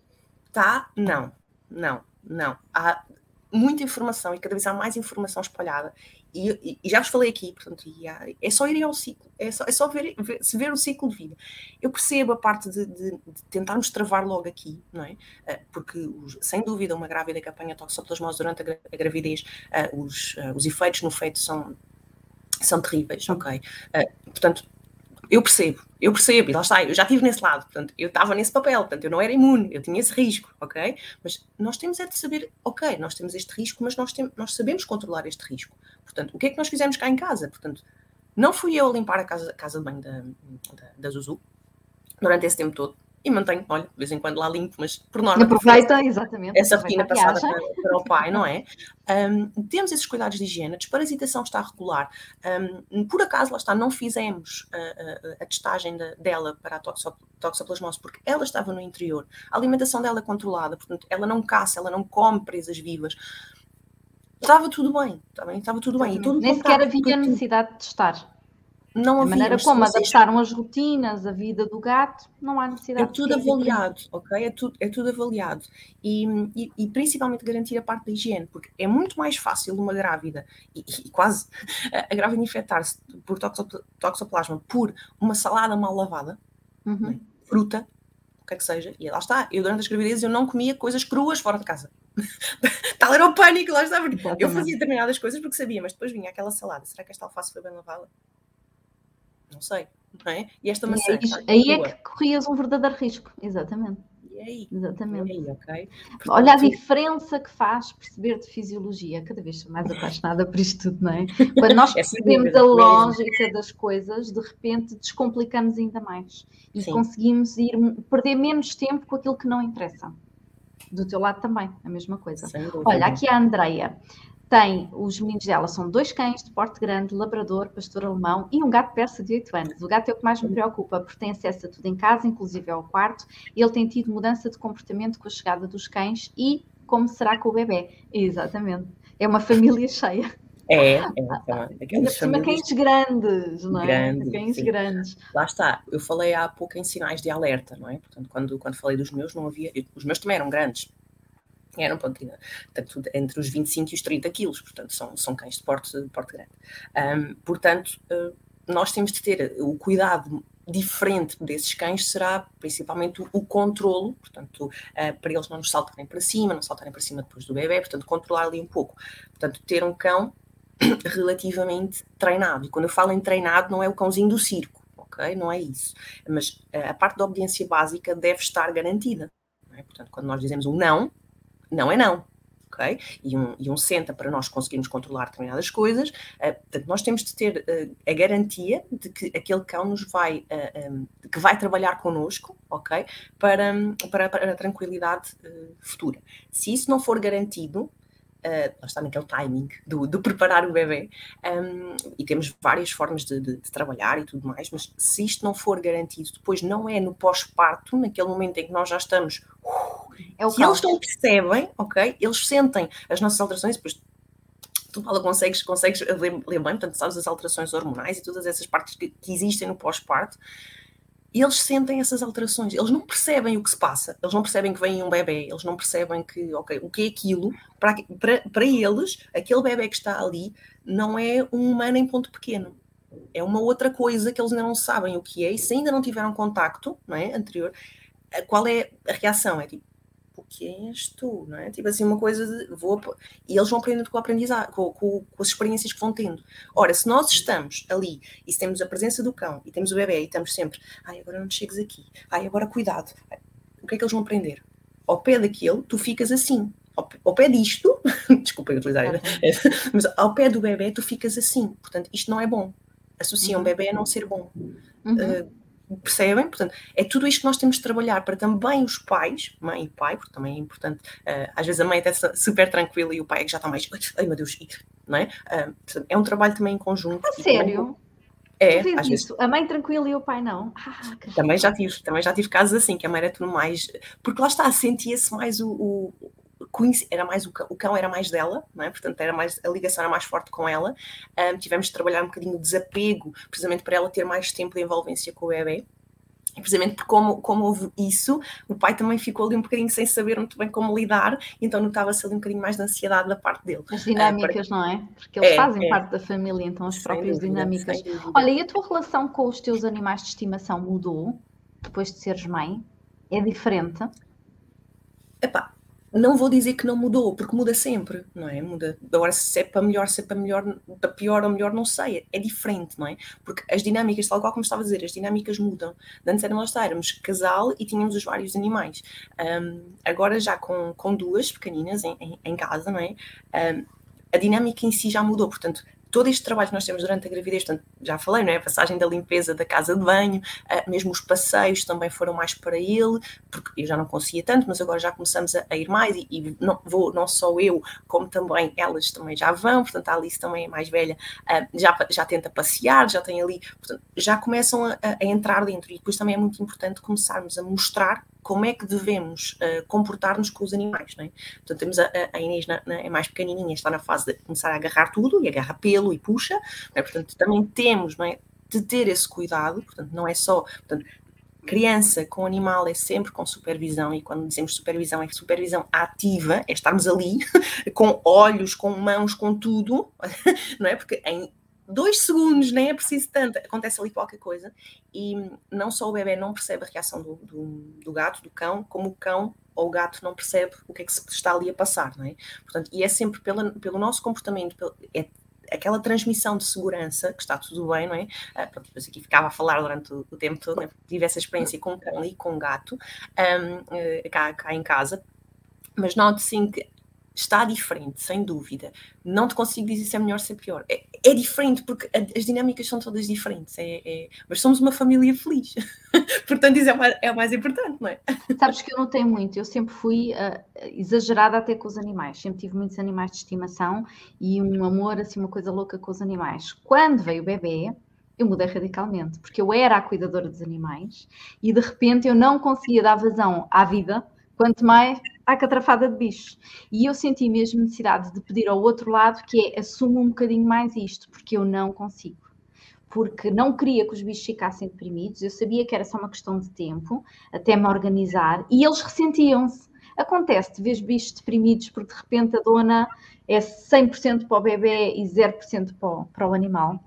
Tá? Não, não, não. Há muita informação e cada vez há mais informação espalhada. E, e, já vos falei aqui, portanto, há, é só ir ao ciclo, é só, é só ver, ver, se ver o ciclo de vida. Eu percebo a parte de, de, de tentarmos travar logo aqui, não é? Uh, porque, sem dúvida, uma grávida que apanha toxoplasmose durante a, gravidez, uh, os, uh, os efeitos no feto são, são terríveis, ok? portanto, eu percebo, eu percebo, e lá está, eu já estive nesse lado, portanto, eu estava nesse papel, portanto, eu não era imune, eu tinha esse risco, ok? Mas nós temos é de saber, ok, nós temos este risco, mas nós, tem, nós sabemos controlar este risco. Portanto, o que é que nós fizemos cá em casa? Portanto, não fui eu a limpar a casa, casa de banho da, da, da Zuzu durante esse tempo todo, e mantenho, olha, de vez em quando lá limpo, mas por norma. Aproveita, exatamente. Essa rotina passada para, para, o pai, não é? Um, temos esses cuidados de higiene, a desparasitação está regular. Um, por acaso, lá está, não fizemos a, a, a testagem de, dela para a toxoplasmose, porque ela estava no interior. A alimentação dela é controlada, portanto, ela não caça, ela não come presas vivas. Estava tudo bem, estava, estava tudo bem. E Nem sequer havia necessidade de testar não. A maneira como adaptaram as rotinas, a vida do gato, não há necessidade. É tudo avaliado, ok? É tudo, é tudo avaliado. E, e, e, principalmente garantir a parte da higiene, porque é muito mais fácil uma grávida, e, e quase a grávida infectar-se por toxoplasma por uma salada mal lavada, uhum. né? fruta, o que é que seja, e lá está. Eu durante as gravidezes eu não comia coisas cruas fora de casa. Tal era o pânico, lá está. Eu fazia determinadas coisas porque sabia, mas depois vinha aquela salada. Será que esta alface foi bem lavada? Não sei, não é? E esta maçã. E aí, aí é que corrias um verdadeiro risco, exatamente. E aí? Exatamente. E aí, ok. Portanto, Olha a diferença que faz perceber de fisiologia. Cada vez sou mais apaixonada por isto tudo, não é? Quando nós é percebemos a lógica das coisas, de repente descomplicamos ainda mais. E Sim. conseguimos ir perder menos tempo com aquilo que não interessa. Do teu lado também, a mesma coisa. Olha, aqui a Andreia tem os meninos dela, são dois cães de porte grande, labrador, pastor alemão e um gato persa de 8 anos. O gato é o que mais me preocupa, porque tem acesso a tudo em casa, inclusive ao quarto, e ele tem tido mudança de comportamento com a chegada dos cães e como será com o bebê. Exatamente. É uma família cheia. É, é, é cães grandes, não é? Grandes, cães sim. grandes. Lá está, eu falei há pouco em sinais de alerta, não é? Portanto, quando, quando falei dos meus, não havia. Os meus também eram grandes, eram portanto, entre os 25 e os 30 quilos, portanto, são, são cães de porte, de porte grande. Um, portanto, uh, nós temos de ter o cuidado diferente desses cães será principalmente o, o controlo, portanto, uh, para eles não nos saltarem para cima, não saltarem para cima depois do bebê, portanto, controlar ali um pouco. Portanto, ter um cão relativamente treinado. E quando eu falo em treinado, não é o cãozinho do circo, ok? Não é isso. Mas uh, a parte da obediência básica deve estar garantida. É? Portanto, quando nós dizemos um não, não é não. Okay? E, um, e um senta para nós conseguirmos controlar determinadas coisas. Uh, portanto, nós temos de ter uh, a garantia de que aquele cão nos vai, uh, eh, um, que vai trabalhar connosco, ok? Para, para, para a tranquilidade futura. Se isso não for garantido, uh, está naquele timing do, de preparar o bebê, um, e temos várias formas de, de, de, trabalhar e tudo mais, mas se isto não for garantido, depois não é no pós-parto, naquele momento em que nós já estamos, uh, é que eles não percebem, ok? Eles sentem as nossas alterações, depois tu, Paula, consegues, consegues bem, portanto, sabes as alterações hormonais e todas essas partes que, que existem no pós-parto, e eles sentem essas alterações, eles não percebem o que se passa, eles não percebem que vem um bebê, eles não percebem que, ok, o que é aquilo, para, para, para eles, aquele bebê que está ali não é um humano em ponto pequeno, é uma outra coisa que eles ainda não sabem o que é, e se ainda não tiveram contacto, não é, anterior, qual é a reação? É tipo, quem és tu, não é? Tipo assim, uma coisa de vou e eles vão aprendendo com, aprendizagem, com, com, com, as experiências que vão tendo. Ora, se nós estamos ali e se temos a presença do cão e temos o bebê e estamos sempre, ai, agora não te chegues aqui, ai, agora cuidado, o que é que eles vão aprender? Ao pé daquele, tu ficas assim. Ao, ao pé disto, desculpa eu utilizar, mas ao pé do bebê tu ficas assim. Portanto, isto não é bom. Associam uhum. bebê a não ser bom. Uhum. Uh, percebem? Portanto, é tudo isto que nós temos de trabalhar para também os pais, mãe e pai, porque também é importante, uh, às vezes a mãe está super tranquila e o pai é que já está mais, ai meu Deus, não é? Uh, portanto, é um trabalho também em conjunto. A sério? Também, é, às vezes. A mãe tranquila e o pai não. Ah, também já tive, também já tive casos assim, que a mãe era tudo mais, porque lá está, sentia-se mais o, o era mais o cão, o cão era mais dela, não é? portanto era mais, a ligação era mais forte com ela. Um, tivemos de trabalhar um bocadinho o desapego, precisamente para ela ter mais tempo de envolvência com o bebê. E precisamente porque como, como houve isso, o pai também ficou ali um bocadinho sem saber muito bem como lidar, então notava-se ali um bocadinho mais de ansiedade da parte dele. As dinâmicas, uh, para... não é? Porque eles é, fazem é. parte da família, então as sem próprias dúvida, dinâmicas. Olha, e a tua relação com os teus animais de estimação mudou depois de seres mãe? É diferente? Epá, não vou dizer que não mudou, porque muda sempre, não é? Muda. Agora, se é para melhor, se é para melhor, para pior ou melhor, não sei. É diferente, não é? Porque as dinâmicas, tal qual como estava a dizer, as dinâmicas mudam. Antes éramos, éramos casal e tínhamos os vários animais. Um, agora, já com, com duas pequeninas em, em, em casa, não é? Um, a dinâmica em si já mudou, portanto, todo este trabalho que nós temos durante a gravidez, portanto, já falei, não é? A passagem da limpeza da casa de banho, uh, mesmo os passeios também foram mais para ele, porque eu já não conseguia tanto, mas agora já começamos a, a ir mais e, e, não, vou não só eu, como também elas também já vão, portanto, a Alice também é mais velha, uh, já, já tenta passear, já tem ali, portanto, já começam a, a entrar dentro e depois também é muito importante começarmos a mostrar como é que devemos uh, comportar-nos com os animais, não é? Portanto, temos a, a Inês na, na, é mais pequenininha, está na fase de começar a agarrar tudo, e agarra pelo e puxa, é? portanto, também temos, não é? De ter esse cuidado, portanto, não é só, portanto, criança com animal é sempre com supervisão, e quando dizemos supervisão, é supervisão ativa, é estarmos ali com olhos, com mãos, com tudo, não é? Porque em dois segundos, nem é preciso tanto, acontece ali qualquer coisa, e não só o bebê não percebe a reação do, do, do, gato, do cão, como o cão ou o gato não percebe o que é que se está ali a passar, não é? Portanto, e é sempre pela, pelo nosso comportamento, é aquela transmissão de segurança, que está tudo bem, não é? Uh, pronto, depois aqui ficava a falar durante o, tempo todo, né? tive essa experiência com o cão e com o gato, um, uh, cá, cá em casa, mas note sim que está diferente, sem dúvida. Não te consigo dizer se é melhor ou se é pior. É, é diferente, porque as dinâmicas são todas diferentes. É, é... Mas somos uma família feliz. Portanto, isso é o, mais, é o mais importante, não é? Sabes que eu não tenho muito. Eu sempre fui uh, exagerada até com os animais. Sempre tive muitos animais de estimação e um amor, assim, uma coisa louca com os animais. Quando veio o bebê, eu mudei radicalmente, porque eu era a cuidadora dos animais e de repente eu não conseguia dar vazão à vida quanto mais à catrafada de bichos. E eu senti mesmo necessidade de pedir ao outro lado que é assuma um bocadinho mais isto, porque eu não consigo. Porque não queria que os bichos ficassem deprimidos, eu sabia que era só uma questão de tempo, até me organizar, e eles ressentiam-se. Acontece, vês bichos deprimidos porque de repente a dona é 100% para o bebê e 0% para o, para o animal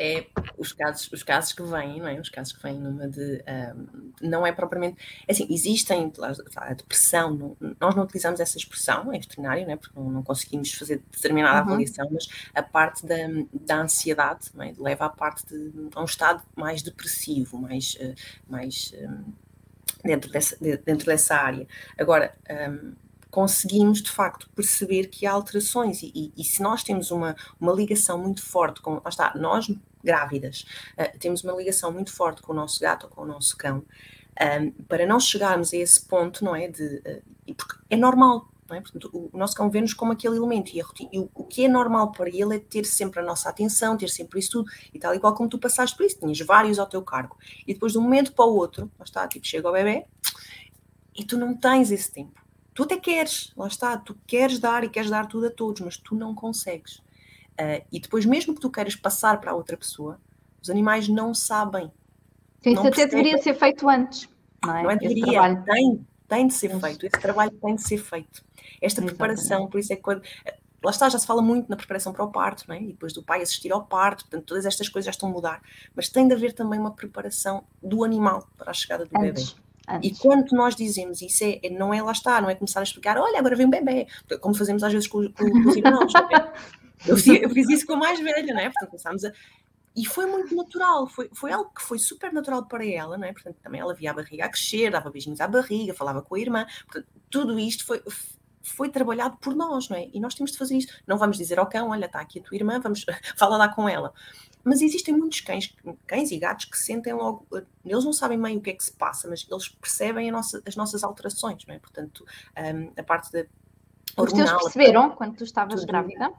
é os casos, os casos que vêm, não é? Os casos que vêm numa de. Um, não é propriamente. É assim, existem. A depressão, não, nós não utilizamos essa expressão em veterinário, não é? Porque não, não conseguimos fazer determinada uhum. avaliação, mas a parte da, da ansiedade é? leva à parte de. a um estado mais depressivo, mais. Uh, mais dentro, dessa, dentro dessa área. Agora. Um, conseguimos de facto perceber que há alterações e, e, e, se nós temos uma, uma ligação muito forte com, está, nós grávidas, uh, temos uma ligação muito forte com o nosso gato ou com o nosso cão, um, ehm, para não chegarmos a esse ponto, não é, de, uh, porque é normal, não é? Portanto, o, o nosso cão vê-nos como aquele elemento e, rotina, e o, o, que é normal para ele é ter sempre a nossa atenção, ter sempre isso tudo e tal, igual como tu passaste por isso, tinhas vários ao teu cargo. E depois de um momento para o outro, lá está, tipo, chega o bebê e tu não tens esse tempo. Tu até queres, lá está, tu queres dar e queres dar tudo a todos, mas tu não consegues. Uh, e depois, mesmo que tu queiras passar para a outra pessoa, os animais não sabem. Sim, isso até deveria ser feito antes. Não é? Não é deveria, tem, tem de ser feito. Esse trabalho tem de ser feito. Esta Exatamente. preparação, por isso é que quando. Lá está, já se fala muito na preparação para o parto, não é? e depois do pai assistir ao parto, portanto, todas estas coisas já estão a mudar. Mas tem de haver também uma preparação do animal para a chegada do antes. bebê. Antes. E quando nós dizemos isso, é, não é lá está, não é começar a explicar, olha, agora vem um bebê, como fazemos às vezes com, com, com os irmãos. Eu, eu, fiz isso com a mais velha, não é? Portanto, começámos a. E foi muito natural, foi, foi algo que foi super natural para ela, não é? Portanto, também ela via a barriga a crescer, dava beijinhos à barriga, falava com a irmã, portanto, tudo isto foi, foi trabalhado por nós, não é? E nós temos de fazer isto. Não vamos dizer ao cão, olha, está aqui a tua irmã, vamos, fala lá com ela. Mas existem muitos cães, cães e gatos que sentem logo, eles não sabem bem o que é que se passa, mas eles percebem nossa, as nossas alterações, não é? Portanto, um, a parte da. Os teus perceberam quando tu estavas grávida?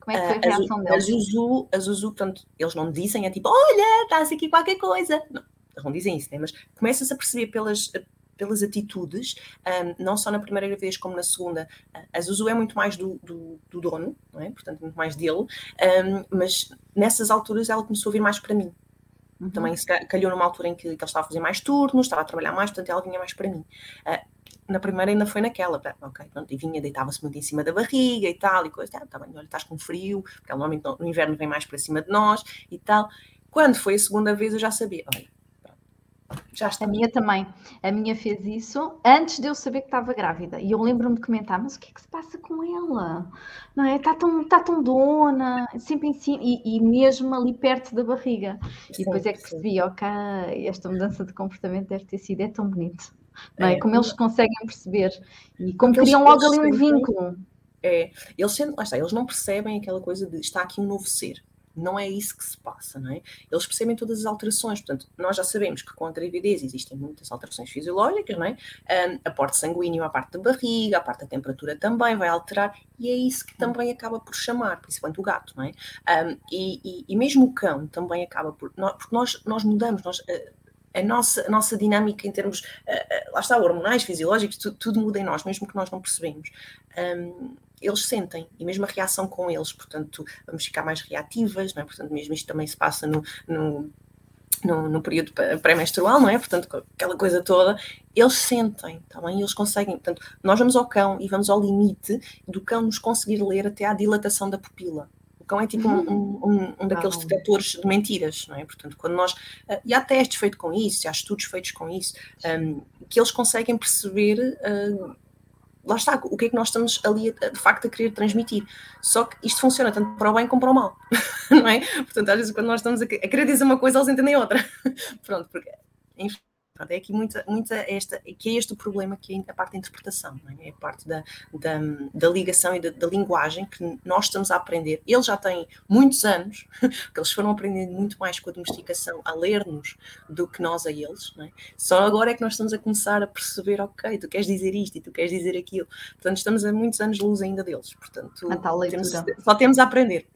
Como é que foi a reação a, deles? A Zuzu, a Zuzu, portanto, eles não dizem, é tipo, olha, está-se aqui qualquer coisa. Não, eles não dizem isso, né? mas começa-se a perceber pelas, pelas atitudes, um, não só na primeira gravidez como na segunda. A Zuzu é muito mais do, do, do dono, não é? portanto, muito mais dele, um, mas nessas alturas ela começou a vir mais para mim. Uhum. Também calhou numa altura em que, que ele estava a fazer mais turnos, estava a trabalhar mais, portanto ela vinha mais para mim. Uh, na primeira ainda foi naquela, ok, pronto, e vinha, deitava-se muito em cima da barriga e tal, e coisa, ah, tá bem, olha, estás com frio, porque normalmente no inverno vem mais para cima de nós e tal. Quando foi a segunda vez eu já sabia, olha, já está. A minha também. A minha fez isso antes de eu saber que estava grávida. E eu lembro-me de comentar, mas o que é que se passa com ela? Não é? Está tão, está tão dona, sempre em cima, e, e mesmo ali perto da barriga. Sim, e depois é que percebi, ok, esta mudança de comportamento deve ter sido, é tão bonito. Não é? é como eles conseguem perceber. E como criam logo ali um vínculo. É, eles, lá está, eles não percebem aquela coisa de está aqui um novo ser não é isso que se passa, não é? Eles percebem todas as alterações, portanto, nós já sabemos que com a gravidez existem muitas alterações fisiológicas, não é? Um, aporte sanguíneo à parte da barriga, a parte da temperatura também vai alterar, e é isso que também acaba por chamar, principalmente o gato, não é? Um, e, e, e, mesmo o cão também acaba por, porque nós, nós mudamos, nós, uh, a nossa, a nossa dinâmica em termos, uh, lá está, hormonais, fisiológicos, tudo, tudo, muda em nós, mesmo que nós não percebemos. Um, eles sentem, e mesmo a reação com eles, portanto, vamos ficar mais reativas, não é? Portanto, mesmo isto também se passa no, no no, no, período pré-menstrual, não é? Portanto, aquela coisa toda, eles sentem, tá? Eles conseguem. Portanto, nós vamos ao cão e vamos ao limite do cão nos conseguir ler até à dilatação da pupila. Cão é tipo um, um, um, daqueles detectores de mentiras, não é? Portanto, quando nós. Uh, e há testes feitos com isso, há estudos feitos com isso, um, que eles conseguem perceber. Uh, lá está, o que é que nós estamos ali de facto a querer transmitir. Só que isto funciona tanto para o bem como para o mal, não é? Portanto, às vezes quando nós estamos a querer dizer uma coisa, eles entendem outra. Pronto, porque, enfim. Pronto, é aqui muita, muita esta, que é este o problema, que é a parte da interpretação, é? é? a parte da, da, da ligação e da, da, linguagem que nós estamos a aprender. Eles já têm muitos anos, porque eles foram aprendendo muito mais com a domesticação, a ler-nos, do que nós a eles. É? Só agora é que nós estamos a começar a perceber, ok, tu queres dizer isto e tu queres dizer aquilo. Portanto, estamos a muitos anos luz ainda deles. Portanto, temos, só temos a aprender.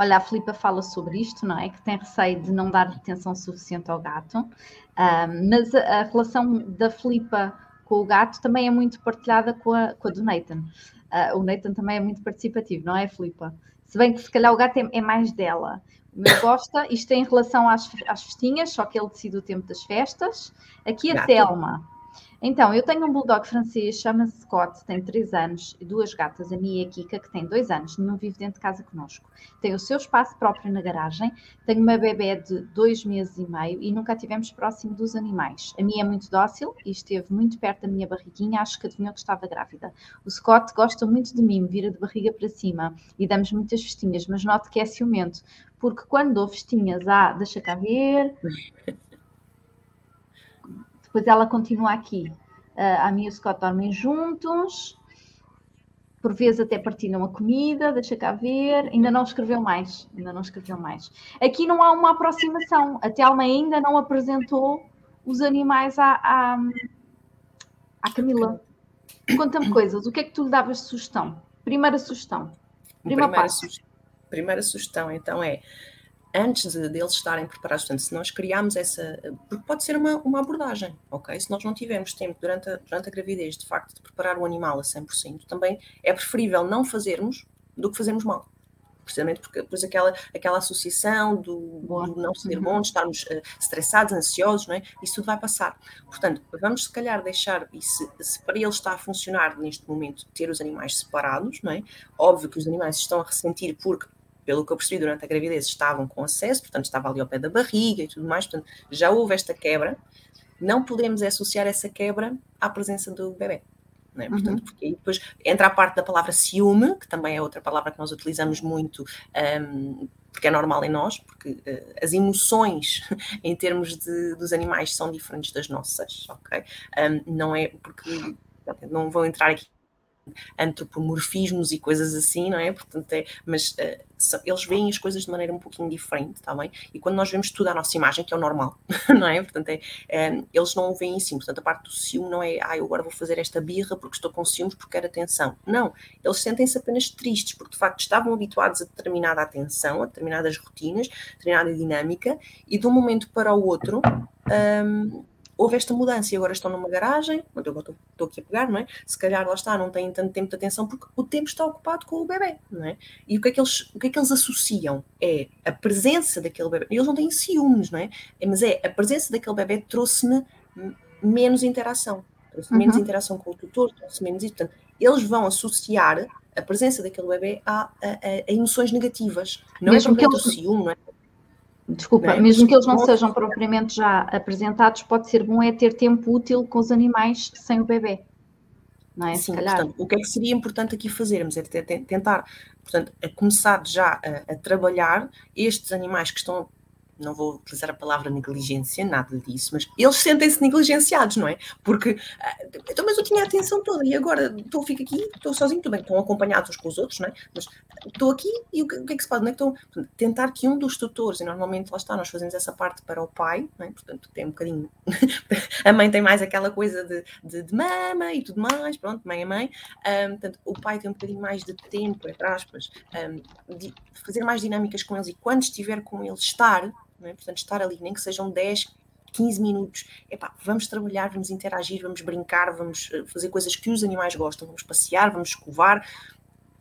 Olha, a Filipa fala sobre isto, não é? Que tem receio de não dar atenção suficiente ao gato, um, mas a, a, relação da Filipa com o gato também é muito partilhada com a, com a do Nathan. Uh, o Nathan também é muito participativo, não é, Filipa? Se bem que se calhar o gato é, é mais dela. Meu gosta, isto é em relação às, às festinhas, só que ele decide o tempo das festas. Aqui a gato. Telma então, eu tenho um bulldog francês, chama-se Scott, tem 3 anos, e duas gatas, a Mia e a Kika, que tem 2 anos, não vive dentro de casa connosco. Tem o seu espaço próprio na garagem, tenho uma bebê de 2 meses e meio e nunca tivemos próximo dos animais. A Mia é muito dócil e esteve muito perto da minha barriguinha, acho que adivinhou que estava grávida. O Scott gosta muito de mim, vira de barriga para cima e damos muitas festinhas, mas noto que é ciumento, porque quando dou festinhas, ah, deixa cá ver... Depois ela continua aqui. Uh, a minha e o Scott dormem juntos. Por vezes até partilham a comida, deixa cá ver. Ainda não escreveu mais. Ainda não escreveu mais. Aqui não há uma aproximação. A Telma ainda não apresentou os animais à, à, à Camila. Conta-me coisas. O que é que tu lhe davas de sugestão? Primeira sugestão. Primeira, primeira, su primeira sugestão, então, é antes de, deles estarem preparados. Portanto, se nós criarmos essa. Porque pode ser uma, uma abordagem, ok? Se nós não tivermos tempo durante a, durante a gravidez, de facto, de preparar o animal a 100%, também é preferível não fazermos do que fazermos mal. Precisamente porque depois aquela, aquela associação do, do não ser bom, de estarmos uh, estressados, ansiosos, não é? Isso tudo vai passar. Portanto, vamos se calhar deixar, e se, se para ele está a funcionar neste momento, ter os animais separados, não é? Óbvio que os animais estão a ressentir porque pelo que eu percebi durante a gravidez, estavam com acesso, portanto, estava ali ao pé da barriga e tudo mais, portanto, já houve esta quebra. Não podemos associar essa quebra à presença do bebê. É? Portanto, uhum. porque depois entra a parte da palavra ciúme, que também é outra palavra que nós utilizamos muito, um, porque é normal em nós, porque uh, as emoções em termos de, dos animais são diferentes das nossas, ok? Um, não é porque não vou entrar aqui antropomorfismos e coisas assim, não é? Portanto, é, mas uh, eles veem as coisas de maneira um pouquinho diferente, está bem? E quando nós vemos tudo à nossa imagem, que é o normal, não é? Portanto, é, é, eles não o veem assim. Portanto, a parte do ciúme não é, ah, eu agora vou fazer esta birra porque estou com ciúmes porque quero atenção. Não, eles sentem-se apenas tristes porque de facto estavam habituados a determinada atenção, a determinadas rotinas, determinada dinâmica, e de um momento para o outro. Um, houve esta mudança e agora estão numa garagem, eu agora estou aqui a pegar, não é? Se calhar lá está, não têm tanto tempo de atenção porque o tempo está ocupado com o bebê, não é? E o que é que eles, o que é que eles associam? É a presença daquele bebê, eles não têm ciúmes, não é? Mas é a presença daquele bebê trouxe-me menos interação, trouxe uhum. menos interação com o tutor, trouxe menos isso. Portanto, eles vão associar a presença daquele bebê a, a, a emoções negativas. Não é Mesmo é que eles... ciúme, não é? Desculpa, é? mesmo que eles não sejam propriamente já apresentados, pode ser bom é ter tempo útil com os animais sem o bebê. Não é? Sim, portanto, o que é que seria importante aqui fazermos? É tentar, portanto, começar já a, a trabalhar estes animais que estão não vou utilizar a palavra negligência, nada disso, mas eles sentem-se negligenciados, não é? Porque, ah, então, mas eu tinha a atenção toda e agora estou, fico aqui, estou sozinho, bem, estão acompanhados uns com os outros, não é? Mas estou aqui e o que, o que é que se pode, não é? Então, tentar que um dos tutores, e normalmente lá está, nós fazemos essa parte para o pai, não é? Portanto, tem um bocadinho, a mãe tem mais aquela coisa de, de, de mama e tudo mais, pronto, mãe é mãe, um, portanto, o pai tem um bocadinho mais de tempo, entre aspas, um, de fazer mais dinâmicas com eles e quando estiver com eles, estar, é? Portanto, estar ali, nem que sejam 10, 15 minutos, epá, vamos trabalhar, vamos interagir, vamos brincar, vamos eh, fazer coisas que os animais gostam, vamos passear, vamos escovar,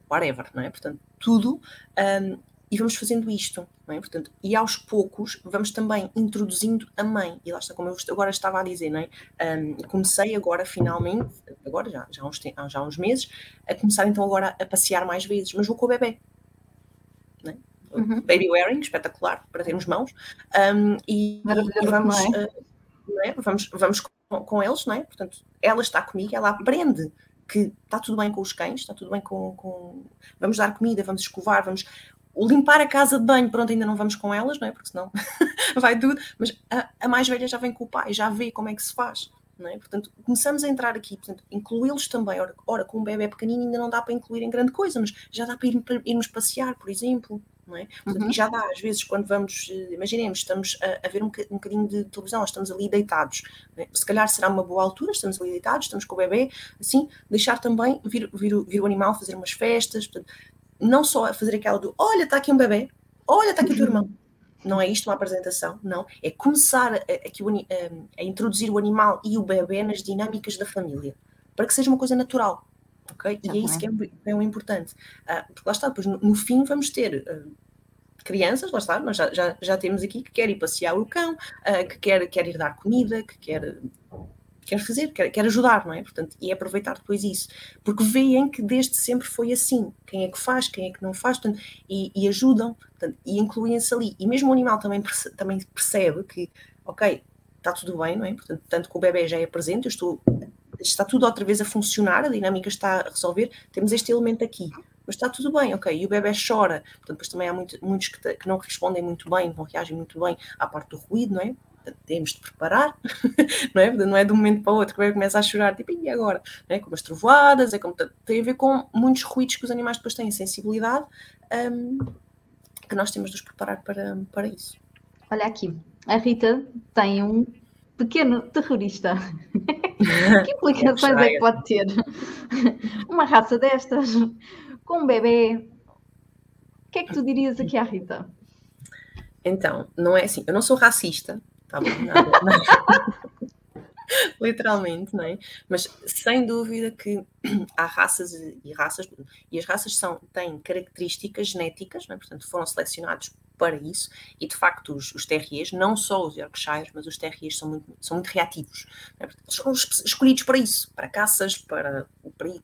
whatever, não é? Portanto, tudo, um, e vamos fazendo isto, não é? Portanto, e aos poucos vamos também introduzindo a mãe, e lá está, como eu agora estava a dizer, não é? Um, comecei agora, finalmente, agora já, já, há uns, já há uns meses, a começar então agora a passear mais vezes, mas vou com o bebê, uhum. baby wearing, espetacular, para termos mãos, um, e, e, vamos? Uh, é? vamos, vamos com, com, eles, não é? Portanto, ela está comigo, ela aprende que está tudo bem com os cães, está tudo bem com, com... Vamos dar comida, vamos escovar, vamos limpar a casa de banho, pronto, ainda não vamos com elas, não é? Porque senão vai tudo, mas a, a, mais velha já vem com o pai, já vê como é que se faz. Não é? Portanto, começamos a entrar aqui, portanto, incluí-los também. Ora, ora, com um bebê pequenino ainda não dá para incluir em grande coisa, mas já dá para, ir, para irmos passear, por exemplo não é? Portanto, uhum. Já dá, às vezes, quando vamos, eh, imaginemos, estamos a, a ver um, um bocadinho de televisão, estamos ali deitados, é? se calhar será uma boa altura, estamos ali deitados, estamos com o bebê, assim, deixar também vir, vir, vir o animal fazer umas festas, portanto, não só fazer aquela do, olha, está aqui um bebê, olha, está aqui o teu irmão, não é isto uma apresentação, não. É começar a, a, a, introduzir o animal e o bebê nas dinâmicas da família, para que seja uma coisa natural. Ok? E é isso que é, é o importante. Uh, porque lá está, depois no, no fim vamos ter uh, crianças, lá está, nós já, já, já, temos aqui que quer ir passear o cão, uh, que quer, quer ir dar comida, que quer, quer fazer, quer, quer ajudar, não é? Portanto, e é aproveitar depois isso. Porque veem que desde sempre foi assim. Quem é que faz, quem é que não faz, portanto, e, e ajudam, portanto, e incluem-se ali. E mesmo o animal também, percebe, também percebe que, ok, está tudo bem, não é? Portanto, tanto que o bebê já é presente, eu estou está tudo outra vez a funcionar, a dinâmica está a resolver, temos este elemento aqui. Mas está tudo bem, ok. E o bebê chora. Portanto, depois também há muito, muitos que, que, não respondem muito bem, não reagem muito bem à parte do ruído, não é? Portanto, temos de preparar, não é? Não é de um momento para o outro que o bebê começa a chorar, tipo, e agora? Não é? Como as trovoadas, é como, tem a ver com muitos ruídos que os animais depois têm sensibilidade, um, que nós temos de os preparar para, para isso. Olha aqui, a Rita tem um pequeno terrorista. que implicações é que pode ter uma raça destas com um bebê? O que é que tu dirias aqui à Rita? Então, não é assim, eu não sou racista, tá bom? Nada, literalmente, não é? Mas sem dúvida que há raças e raças, e as raças são, têm características genéticas, é? portanto foram selecionados para isso, e de facto os, os terriers, não só os Yorkshires, mas os terriers são muito, são muito reativos, é? são escolhidos para isso, para caças, para,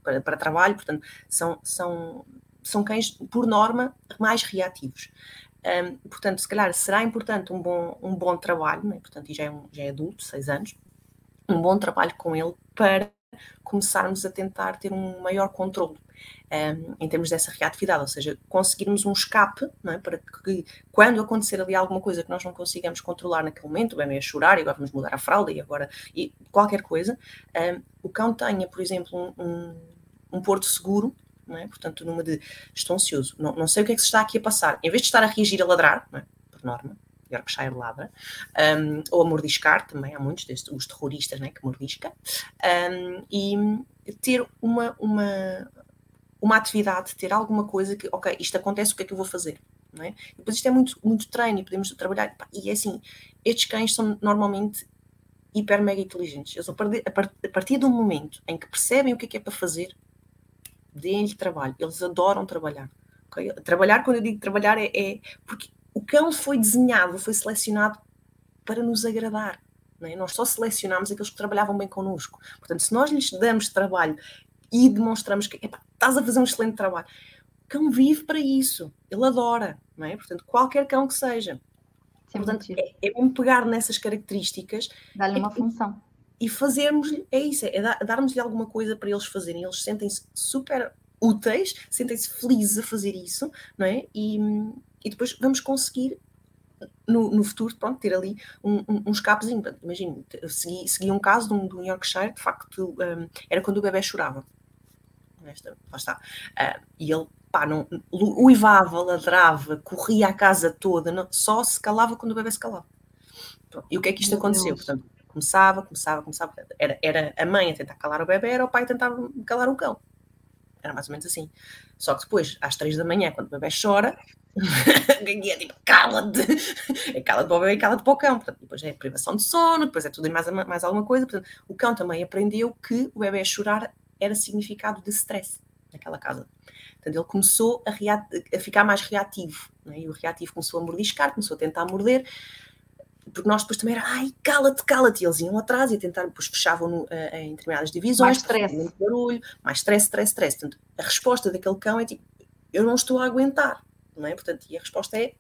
para, para trabalho, portanto são, são, são cães, por norma, mais reativos. Um, portanto, se calhar será importante um bom, um bom trabalho, é? portanto, e já é, um, já é adulto, seis anos, um bom trabalho com ele para começarmos a tentar ter um maior controle um, em termos dessa reatividade, ou seja, conseguirmos um escape é? para que quando acontecer ali alguma coisa que nós não consigamos controlar naquele momento, bem, é chorar e agora vamos mudar a fralda e agora e qualquer coisa, um, o cão tenha, por exemplo, um, um, um porto seguro é? Portanto, numa de estou ansioso, não, não sei o que é que se está aqui a passar. Em vez de estar a reagir a ladrar, é? por norma, Yorkshire ladra, um, ou a mordiscar, também há muitos, destes, os terroristas né, que mordisca, um, e ter uma, uma, uma atividade, ter alguma coisa que, ok, isto acontece, o que é que eu vou fazer? Não é? Depois isto é muito, muito treino e podemos trabalhar, e é assim, estes cães são normalmente hiper mega inteligentes. Eles, a partir do momento em que percebem o que é que é para fazer, deem-lhe trabalho. Eles adoram trabalhar. Okay? Trabalhar, quando eu digo trabalhar, é, é, porque o cão foi desenhado, foi selecionado para nos agradar. É? Nós só selecionamos aqueles que trabalhavam bem connosco. Portanto, se nós lhes damos trabalho e demonstramos que estás a fazer um excelente trabalho, o cão vive para isso, ele adora, não é? Portanto, qualquer cão que seja. Sim, Portanto, é, é mesmo pegar nessas características. Dar-lhe uma função. E fazermos, é isso, é darmos-lhe alguma coisa para eles fazerem. Eles sentem-se super úteis, sentem-se felizes a fazer isso, não é? E, e depois vamos conseguir no, no, futuro, pronto, ter ali um, um, um escapezinho. Imagino, segui, segui um caso de um, de um Yorkshire, de facto, um, era quando o bebê chorava. Esta, lá está. Uh, e ele, pá, não, uivava, ladrava, corria a casa toda, não, só se calava quando o bebê se calava. Pronto. E o que é que isto Meu aconteceu? Deus. Portanto, começava, começava, começava. Era, era a mãe a tentar calar o bebê, era o pai a tentar calar o cão. Era mais ou menos assim. Só que depois, às três da manhã, quando o bebê chora, é tipo, cala-te, é cala-te para o bebê e cala-te para o cão. Portanto, depois é privação de sono, depois é tudo e mais, mais alguma coisa. Portanto, o cão também aprendeu que o bebê chorar era significado de stress naquela casa. Portanto, ele começou a, a ficar mais reativo. Né? E o reativo começou a mordiscar, começou a tentar morder, porque nós depois também era, ai, cala-te, cala-te. E eles iam atrás e a tentar, depois fechavam no, uh, em determinadas divisões. Mais stress. Muito barulho, mais stress, stress, stress. Portanto, a resposta daquele cão é tipo, eu não estou a aguentar não é? Portanto, e a resposta é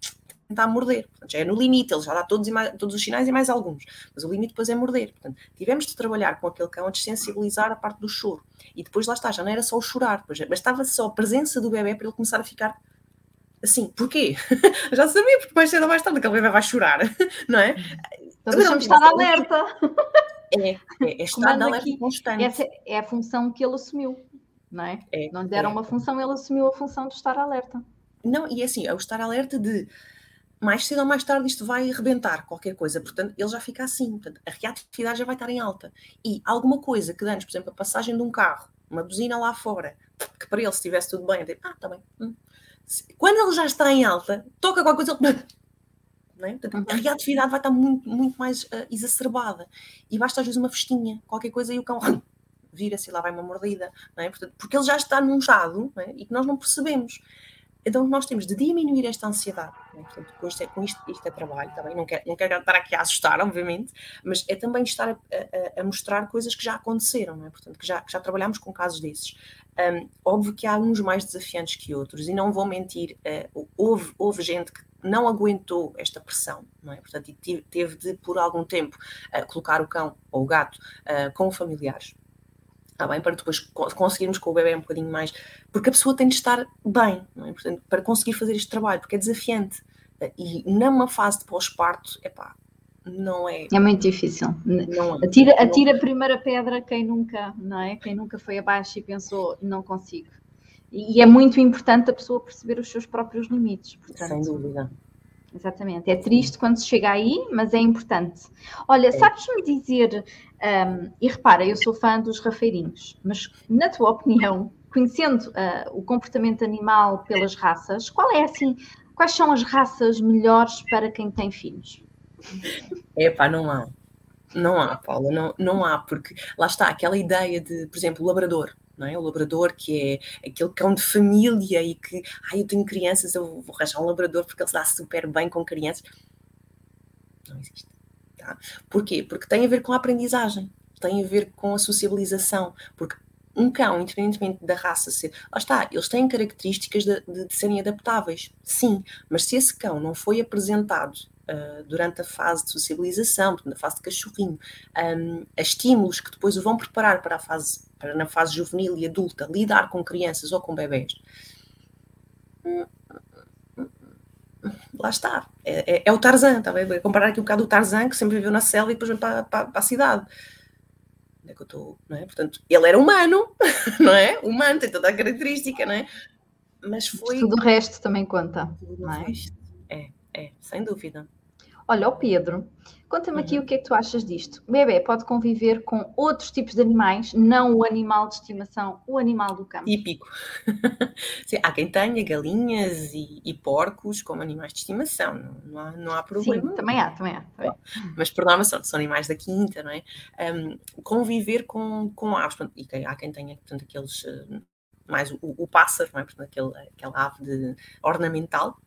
tentar morder. Portanto, já é no limite, ele já dá todos, todos os sinais e mais alguns, mas o limite depois é morder. Portanto, tivemos de trabalhar com aquele cão a desensibilizar a parte do choro. E depois lá está, já não era só o chorar, depois bastava só a presença do bebê para ele começar a ficar assim. Porquê? já sabia, porque mais cedo ou mais tarde aquele bebê vai chorar, não é? Então deixamos estar alerta. É, é, é estar na alerta constante. Essa é a função que ele assumiu, não é? é não lhe deram é. uma função, ele assumiu a função de estar alerta. Não, e é assim, é o estar alerta de mais cedo ou mais tarde isto vai arrebentar qualquer coisa, portanto ele já fica assim, portanto, a reatividade já vai estar em alta. E alguma coisa que antes, por exemplo, a passagem de um carro, uma buzina lá fora, que para ele se estivesse tudo bem, digo, ah, está bem. Hum. Quando ele já está em alta, toca qualquer coisa, ele... É? Portanto, a reatividade vai estar muito, muito mais uh, exacerbada. E basta às vezes uma festinha, qualquer coisa, e o cão vira-se lá vai uma mordida, é? Portanto, porque ele já está num estado é? e que nós não percebemos. Então nós temos de diminuir esta ansiedade. Né? Portanto, com isto, é, com isto, isto é trabalho também, não quero, não quero estar aqui a assustar, obviamente, mas é também estar a, a, a mostrar coisas que já aconteceram, não é? portanto, que já, que já trabalhamos com casos desses. Um, óbvio que há uns mais desafiantes que outros, e não vou mentir, uh, houve, houve gente que não aguentou esta pressão, não é? Portanto, teve de, por algum tempo, uh, colocar o cão ou o gato uh, com familiares está bem? Para depois conseguirmos com o bebê um bocadinho mais. Porque a pessoa tem de estar bem, não é? Portanto, para conseguir fazer este trabalho, porque é desafiante. E numa fase de pós-parto, é pá, não é. É muito difícil. Não é. Atira, atira a primeira pedra quem nunca, não é? Quem nunca foi abaixo e pensou, não consigo. E é muito importante a pessoa perceber os seus próprios limites. Portanto, Sem dúvida. Exatamente. É triste quando se chega aí, mas é importante. Olha, é. sabes-me dizer, um, e repara, eu sou fã dos rafeirinhos, mas na tua opinião, conhecendo uh, o comportamento animal pelas raças, qual é assim, quais são as raças melhores para quem tem filhos? Epá, não há. Não há, Paula, não, não há, porque lá está aquela ideia de, por exemplo, o labrador não é? O labrador que é aquele cão de família e que, ai, eu tenho crianças, eu vou arranjar um labrador porque ele se dá super bem com crianças. Não existe. Tá? Porquê? Porque tem a ver com a aprendizagem, tem a ver com a sociabilização, porque um cão, independentemente da raça ser, está, eles têm características de, de, de serem adaptáveis, sim, mas se esse cão não foi apresentado uh, durante a fase de sociabilização, na fase de cachorrinho, um, a estímulos que depois o vão preparar para a fase para na fase juvenil e adulta lidar com crianças ou com bebés, lá está. É, é, é o Tarzan, está bem? comparar aqui um bocado o Tarzan, que sempre viveu na selva e depois vem para, para, para a cidade. É que eu estou, não é? Portanto, ele era humano, não é? Humano, tem toda a característica, não é? Mas foi. Tudo o resto também conta, não é? É, sem dúvida. Olha, o Pedro, conta-me aqui uhum. o que é que tu achas disto. O bebê pode conviver com outros tipos de animais, não o animal de estimação, o animal do campo. Típico. Sim, há quem tenha galinhas e, e, porcos como animais de estimação, não, não, há, não há problema. Sim, também há, também há. Também. Mas por norma são, são animais da quinta, não é? Um, conviver com, com aves, e há quem tenha, portanto, aqueles... Uh, mais o, o, pássaro, não é? Portanto, aquele, aquela ave de, ornamental,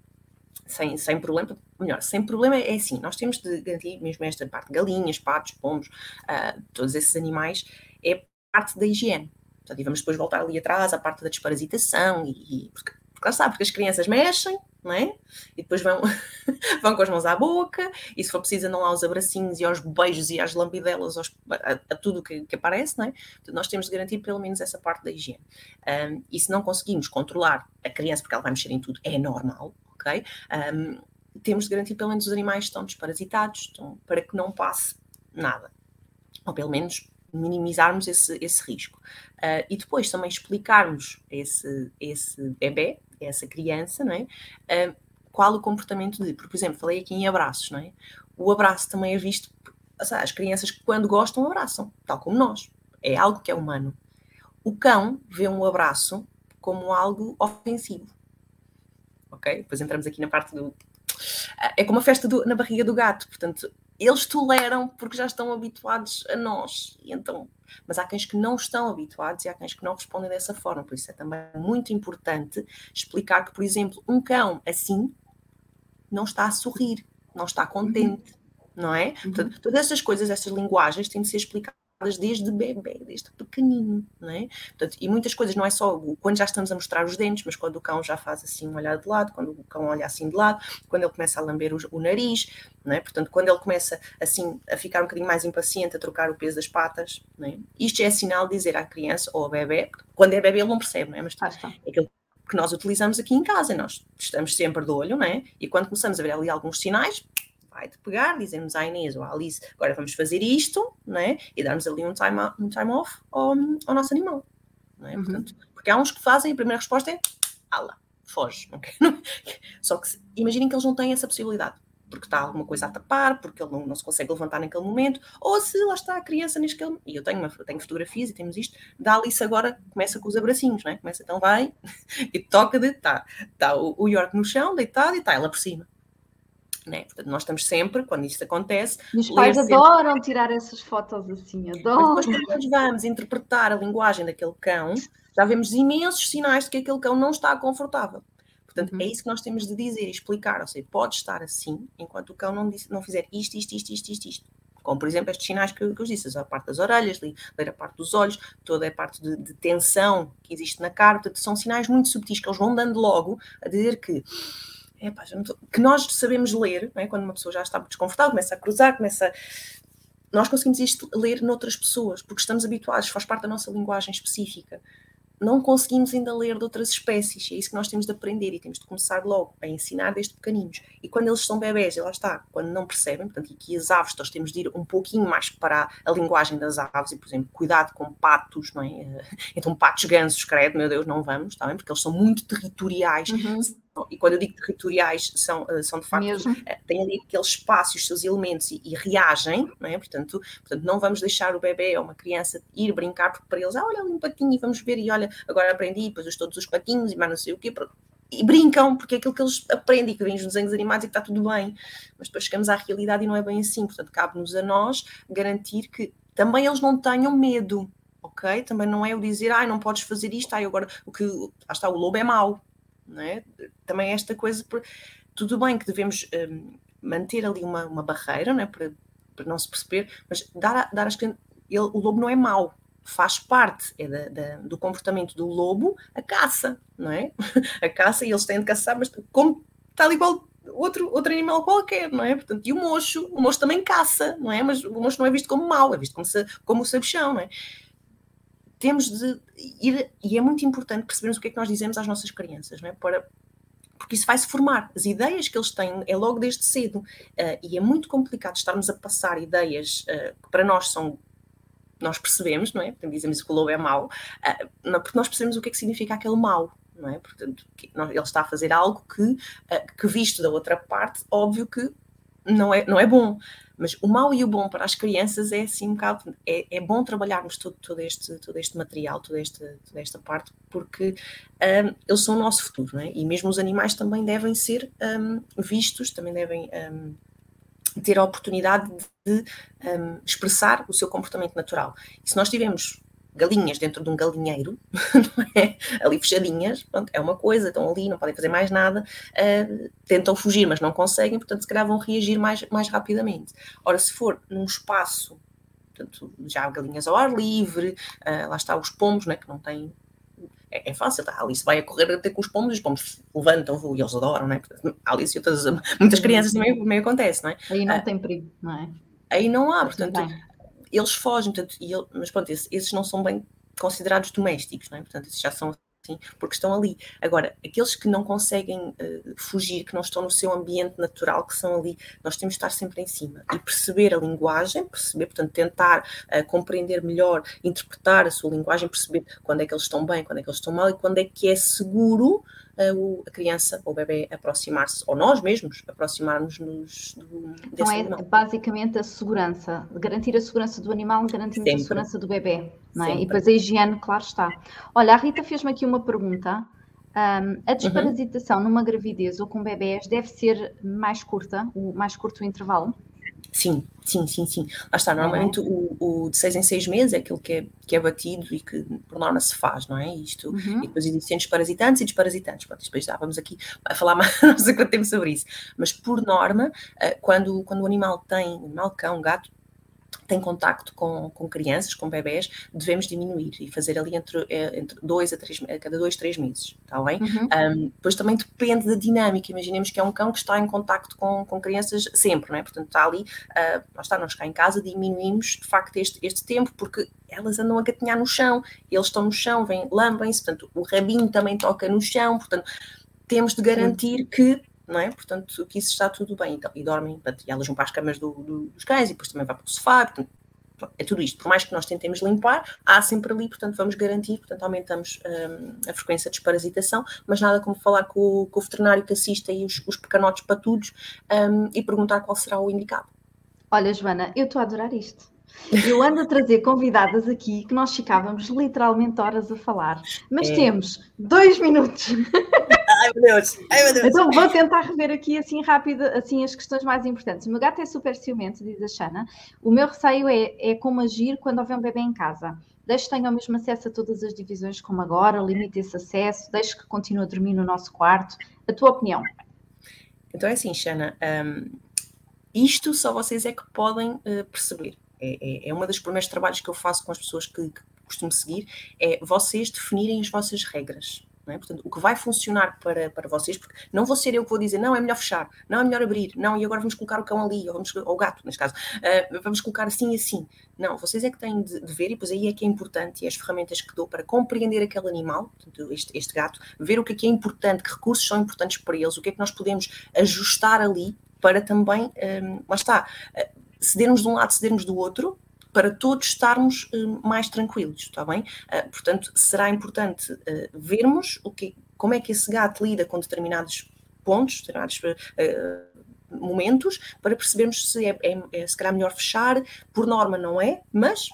sem, sem problema, melhor, sem problema é assim, nós temos de garantir mesmo esta parte, galinhas, patos, pombos, uh, todos esses animais, é parte da higiene. Portanto, e vamos depois voltar ali atrás à parte da desparasitação, e, e porque, porque lá porque as crianças mexem, não é? E depois vão, vão com as mãos à boca, e se for preciso andam lá aos abracinhos e aos beijos e às lambidelas, aos, a, a, tudo que, que, aparece, não é? Portanto, nós temos de garantir pelo menos essa parte da higiene. Um, e se não conseguimos controlar a criança, porque ela vai mexer em tudo, é normal, ok? Um, temos de garantir pelo menos os animais estão desparasitados, estão, para que não passe nada. Ou pelo menos minimizarmos esse, esse risco. Uh, e depois também explicarmos esse, esse bebê, essa criança, não é? Uh, qual o comportamento de, por exemplo, falei aqui em abraços, não é? O abraço também é visto, as crianças que quando gostam abraçam, tal como nós. É algo que é humano. O cão vê um abraço como algo ofensivo ok? Depois entramos aqui na parte do. É como a festa do, na barriga do gato, portanto, eles toleram porque já estão habituados a nós. E então, mas há cães que não estão habituados e há cães que não respondem dessa forma. Por isso é também muito importante explicar que, por exemplo, um cão assim não está a sorrir, não está contente, uhum. não é? Uhum. Portanto, todas essas coisas, essas linguagens têm de ser explicadas desde bebê, desde pequenino, não é? Portanto, e muitas coisas não é só quando já estamos a mostrar os dentes, mas quando o cão já faz assim um olhar de lado, quando o cão olha assim de lado, quando ele começa a lamber o, o nariz, não é? Portanto, quando ele começa assim a ficar um bocadinho mais impaciente, a trocar o peso das patas, não é? Isto é sinal de dizer à criança ou ao bebê, quando é bebê ele não percebe, não é? Mas ah, é aquilo que nós utilizamos aqui em casa, nós estamos sempre de olho, não é? E quando começamos a ver ali alguns sinais, vai-te pegar, dizemos à Inês ou à Alice, agora vamos fazer isto, né? E darmos ali um time, um time off ao, ao nosso animal. Não é? uhum. Portanto, porque há uns que fazem, a primeira resposta é ala, foge. Okay? Só que imaginem que eles não têm essa possibilidade. Porque está alguma coisa a tapar, porque ele não, não, se consegue levantar naquele momento, ou se lá está a criança naquele. E eu tenho, uma, tenho fotografias e temos isto, da Alice agora começa com os abracinhos, não é? Começa, então vai e toca de. Está tá o, o York no chão, deitado, e está ela por cima. Né? Portanto, nós estamos sempre, quando isto acontece. Os pais adoram sempre... tirar essas fotos assim, adoram. Mas depois, quando nós vamos interpretar a linguagem daquele cão, já vemos imensos sinais de que aquele cão não está confortável. Portanto, uhum. é isso que nós temos de dizer e explicar. Ou seja, pode estar assim enquanto o cão não, disse, não fizer isto, isto, isto, isto, isto, isto. Como, por exemplo, estes sinais que, que eu disse, a parte das orelhas, ler a parte dos olhos, toda a parte de, de tensão que existe na cara. Portanto, são sinais muito subtis que eles vão dando logo a dizer que Tô... que nós sabemos ler, é? quando uma pessoa já está desconfortável, começa a cruzar, começa. Nós conseguimos isto ler noutras pessoas, porque estamos habituados, faz parte da nossa linguagem específica. Não conseguimos ainda ler de outras espécies, é isso que nós temos de aprender e temos de começar logo a ensinar desde pequeninos. E quando eles são bebés, e lá está, quando não percebem, portanto, e aqui as aves, nós temos de ir um pouquinho mais para a linguagem das aves, e por exemplo, cuidado com patos, não é? Então, patos gansos, credo, meu Deus, não vamos, está bem? Porque eles são muito territoriais. Uhum e quando eu digo territoriais, são, eh, são de facto, Mesmo? Eh, têm ali aqueles espaços, os seus elementos e, e, reagem, não é? Portanto, portanto, não vamos deixar o bebê ou uma criança ir brincar, porque para eles, ah, olha ali um patinho e vamos ver, e olha, agora aprendi, depois todos os patinhos e mais não sei o quê, e brincam, porque é aquilo que eles aprendem, que vêm nos desenhos animados e que está tudo bem, mas depois chegamos à realidade e não é bem assim, portanto, cabe-nos a nós garantir que também eles não tenham medo, ok? Também não é o dizer, ai, não podes fazer isto, ai, agora, o que, ah, está, o lobo é mau, é? Também esta coisa, tudo bem que devemos um, manter ali uma, uma barreira, não é? Para, para não se perceber, mas dar, dar as ele, o lobo não é mau, faz parte é da, da, do comportamento do lobo a caça, não é? A caça e eles têm de caçar, mas como tal igual outro, outro animal qualquer, não é? Portanto, e o mocho, o mocho também caça, não é? Mas o mocho não é visto como mau, é visto como, como o sabichão, não é? Temos de ir, e é muito importante percebermos o que é que nós dizemos às nossas crianças, não é? Para, porque isso vai se formar. As ideias que eles têm é logo desde cedo. Uh, e é muito complicado estarmos a passar ideias uh, que para nós são. Nós percebemos, não é? Portanto, dizemos que o lobo é mau, uh, não, porque nós percebemos o que é que significa aquele mau, não é? Portanto, ele está a fazer algo que, que, visto da outra parte, óbvio que não é, não é bom. Mas o mau e o bom para as crianças é assim um bocado. É, é bom trabalharmos todo, todo, este, todo este material, toda esta, toda esta parte, porque um, eles são o nosso futuro, não é? E mesmo os animais também devem ser um, vistos, também devem um, ter a oportunidade de hum, expressar o seu comportamento natural. E se nós tivermos galinhas dentro de um galinheiro, é? ali fechadinhas, pronto, é uma coisa, estão ali, não podem fazer mais nada, uh, tentam fugir, mas não conseguem, portanto, se calhar vão reagir mais, mais rapidamente. Ora, se for num espaço, portanto, já há galinhas ao ar livre, uh, lá está os pombos, né, que não têm é, é, fácil, tá? a Alice vai a correr até com os pombos, os pombos levantam e eles adoram, não é? A Alice e outras, muitas crianças também, também acontece, não é? Aí não uh, tem perigo, não é? Aí não há, portanto, eles fogem, portanto, ele, mas pronto, esses, esses, não são bem considerados domésticos, não é? portanto, esses já são assim, porque estão ali. Agora, aqueles que não conseguem uh, fugir, que não estão no seu ambiente natural, que são ali, nós temos de estar sempre em cima e perceber a linguagem, perceber, portanto, tentar uh, compreender melhor, interpretar a sua linguagem, perceber quando é que eles estão bem, quando é que eles estão mal e quando é que é seguro a, criança ou o bebê aproximar-se, ou nós mesmos aproximarmos-nos do, Então é animal. basicamente a segurança, garantir a segurança do animal, garantindo Sempre. a segurança do bebê, não é? Sempre. E depois a higiene, claro está. Olha, a Rita fez-me aqui uma pergunta. Um, a desparasitação uhum. numa gravidez ou com bebés deve ser mais curta, o mais curto o intervalo? Sim, sim, sim, sim. Lá está, normalmente o, o, de seis em seis meses é aquilo que é, que é batido e que por norma se faz, não é? Isto, uhum. E depois existem desparasitantes e desparasitantes. Pronto, depois já vamos aqui a falar mais, não sei quanto tempo sobre isso. Mas por norma, eh, quando, quando o animal tem, um animal, cão, gato, tem contacto com, com crianças, com bebés, devemos diminuir e fazer ali entre, eh, entre dois a três, a cada dois, três meses, está bem? Uhum. Um, depois também depende da dinâmica, imaginemos que é um cão que está em contacto com, com crianças sempre, não é? Portanto, está ali, uh, nós está, nós cá em casa diminuímos de facto este, este tempo, porque elas andam a gatinhar no chão, eles estão no chão, vêm, lambem-se, portanto, o rabinho também toca no chão, portanto, temos de garantir que não é? Portanto, que isso está tudo bem. Então, e dormem, portanto, e elas vão para as camas do, do, dos cães e depois também vai para o sofá, portanto, é tudo isto. Por mais que nós tentemos limpar, há sempre ali, portanto, vamos garantir, portanto, aumentamos um, a frequência de desparasitação, mas nada como falar com o, com o veterinário que assiste aí os, os pecanotes patudos um, e perguntar qual será o indicado. Olha, Joana, eu estou a adorar isto. Eu ando a trazer convidadas aqui que nós ficávamos literalmente horas a falar, mas é. temos dois minutos. Ai meu Deus, ai meu Deus. Então vou tentar rever aqui assim rápido assim as questões mais importantes. O meu gato é super ciumento, diz a Xana. O meu receio é, é como agir quando houver um bebê em casa. Deixe que tenha o mesmo acesso a todas as divisões como agora, limite esse acesso, deixe que continue a dormir no nosso quarto. A tua opinião? Então é assim, Xana, um, isto só vocês é que podem uh, perceber. É, é, é uma das primeiros trabalhos que eu faço com as pessoas que, que costumo seguir, é vocês definirem as vossas regras. É? Portanto, o que vai funcionar para, para vocês, porque não vou ser eu que vou dizer, não, é melhor fechar, não, é melhor abrir, não, e agora vamos colocar o cão ali, ou, vamos, ou o gato, neste caso, uh, vamos colocar assim e assim. Não, vocês é que têm de, de, ver, e depois aí é que é importante, e as ferramentas que dou para compreender aquele animal, este, este gato, ver o que é que é importante, que recursos são importantes para eles, o que é que nós podemos ajustar ali para também, um, eh, lá está, uh, cedermos de um lado, cedermos do outro, para todos estarmos uh, mais tranquilos, está bem? Uh, portanto, será importante uh, vermos o que, como é que esse gato lida com determinados pontos, determinados momentos, para percebermos se é, é, é se calhar melhor fechar, por norma não é, mas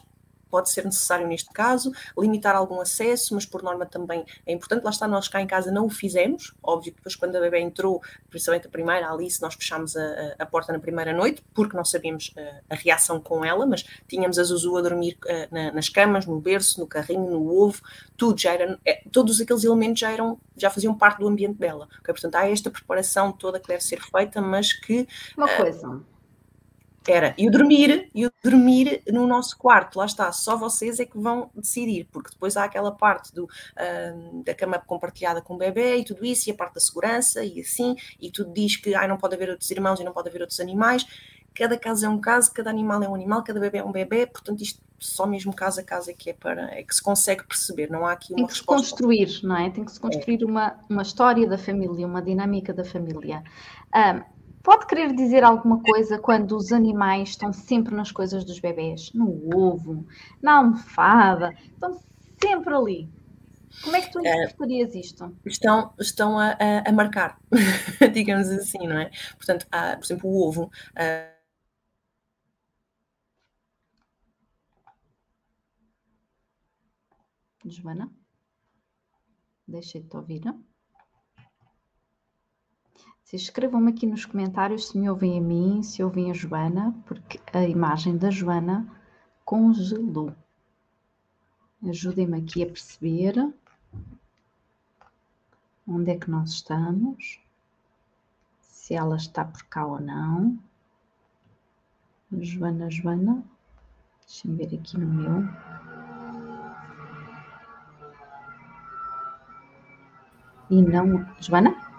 pode ser necessário neste caso, limitar algum acesso, mas por norma também é importante. Lá está, nós cá em casa não o fizemos, óbvio que depois quando a bebê entrou, principalmente a primeira, a Alice, nós fechámos a, a porta na primeira noite, porque não sabíamos a, eh, a reação com ela, mas tínhamos a Zuzu a dormir uh, na, nas camas, no berço, no carrinho, no ovo, tudo já era, é, todos aqueles elementos já eram, já faziam parte do ambiente dela. Okay? Portanto, há esta preparação toda que deve ser feita, mas que... Uma coisa era, e o dormir, e o dormir no nosso quarto, lá está, só vocês é que vão decidir, porque depois há aquela parte do, uh, da cama compartilhada com o bebê e tudo isso, e a parte da segurança e assim, e tudo diz que ai, não pode haver outros irmãos e não pode haver outros animais. Cada caso é um caso, cada animal é um animal, cada bebê é um bebê, portanto, isto só mesmo caso a caso é que é para é que se consegue perceber, não há aqui uma Tem que resposta. se construir, não é? Tem que se construir é. uma, uma história da família, uma dinâmica da família. Um, Pode querer dizer alguma coisa quando os animais estão sempre nas coisas dos bebés? No ovo, na almofada, estão sempre ali. Como é que tu interpretarias isto? Estão, estão a, a, a marcar, digamos assim, não é? Portanto, há, por exemplo, o ovo. Uh, Joana? Deixei-te de ouvir. Escrevam-me aqui nos comentários se me ouvem a mim, se ouvem a Joana, porque a imagem da Joana congelou. Ajudem-me aqui a perceber onde é que nós estamos, se ela está por cá ou não. Joana, Joana, deixem ver aqui no meu. E não. Joana?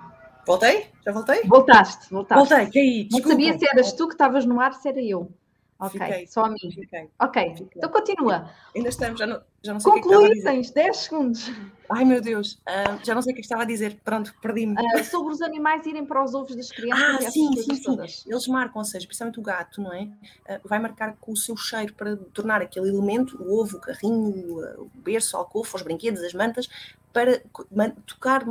Voltei? Já voltei? Voltaste, voltaste. Voltei, caí. Não sabia se eras tu que estavas no ar, se era eu. Ok, fiquei, só a mim. Fiquei, ok, fiquei. então continua. Ainda estamos, já não, já não sei Conclui, o que, é que tens 10 segundos. Ai meu Deus, uh, já não sei o que estava a dizer, pronto, perdi-me. Uh, sobre os animais irem para os ovos das crianças. Ah, sim, sim, sim. Eles marcam, ou seja, principalmente o gato, não é? Uh, vai marcar com o seu cheiro para tornar aquele elemento, o ovo, o carrinho, o berço, o alcofo, os brinquedos, as mantas, para tocar,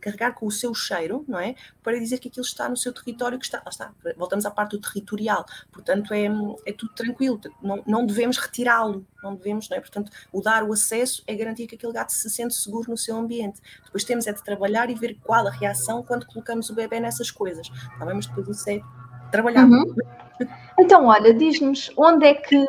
carregar com o seu cheiro, não é? Para dizer que aquilo está no seu território, que está, está, voltamos à parte do territorial, portanto é, é tudo tranquilo, não, não devemos retirá-lo, não devemos, não é? Portanto, o dar o acesso é garantir que aquele gato se sente seguro no seu ambiente. Depois temos é de trabalhar e ver qual a reação quando colocamos o bebê nessas coisas, tá bem? Mas depois isso é trabalhar. Uhum. Então, olha, diz-nos onde é que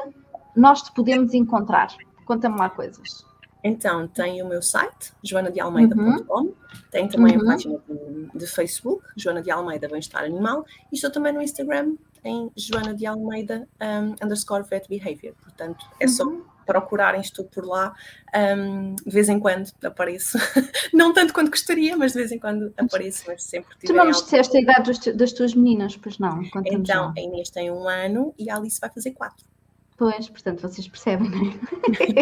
nós te podemos encontrar? Conta-me lá coisas. Então, tem o meu site, joanadealmeida.com, uhum. tem também uhum. a página de, de, Facebook, Joana de Almeida Bem-Estar Animal, e estou também no Instagram, em Joana de Almeida um, underscore vet behavior. Portanto, é uhum. só procurarem, estou por lá, um, de vez em quando apareço, não tanto quanto gostaria, mas de vez em quando apareço, mas sempre Tu não disseste a idade das tuas meninas, pois não? Então, a Inês tem um ano e a Alice vai fazer quatro. Pois, portanto, vocês percebem, não é?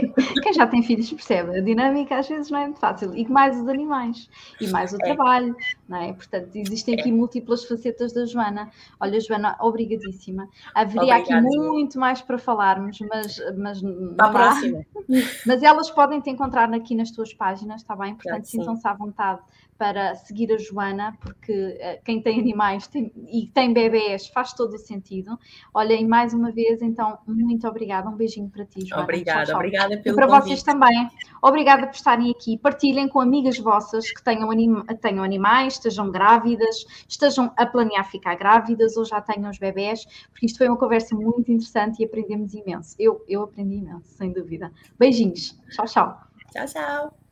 Quem já tem filhos percebe. A dinâmica às vezes não é muito fácil. E mais os animais, e mais o é. trabalho, não é? Portanto, existem aqui múltiplas facetas da Joana. Olha, Joana, obrigadíssima. Haveria Obrigada, aqui muito mais para falarmos, mas, mas a próxima. Mas elas podem te encontrar aqui nas tuas páginas, está bem? Portanto, sintam-se à vontade para seguir a Joana, porque uh, quem tem animais tem, e tem bebés faz todo o sentido. Olha, e mais uma vez, então, muito obrigada. Um beijinho para ti, Joana. Obrigada, tchau, tchau. obrigada pelo E para convite. vocês também. Obrigada por estarem aqui. Partilhem com amigas vossas que tenham, anim tenham animais, estejam grávidas, estejam a planear ficar grávidas ou já tenham os bebés, porque isto foi uma conversa muito interessante e aprendemos imenso. Eu, eu aprendi imenso, sem dúvida. Beijinhos. Tchau, tchau. Tchau, tchau.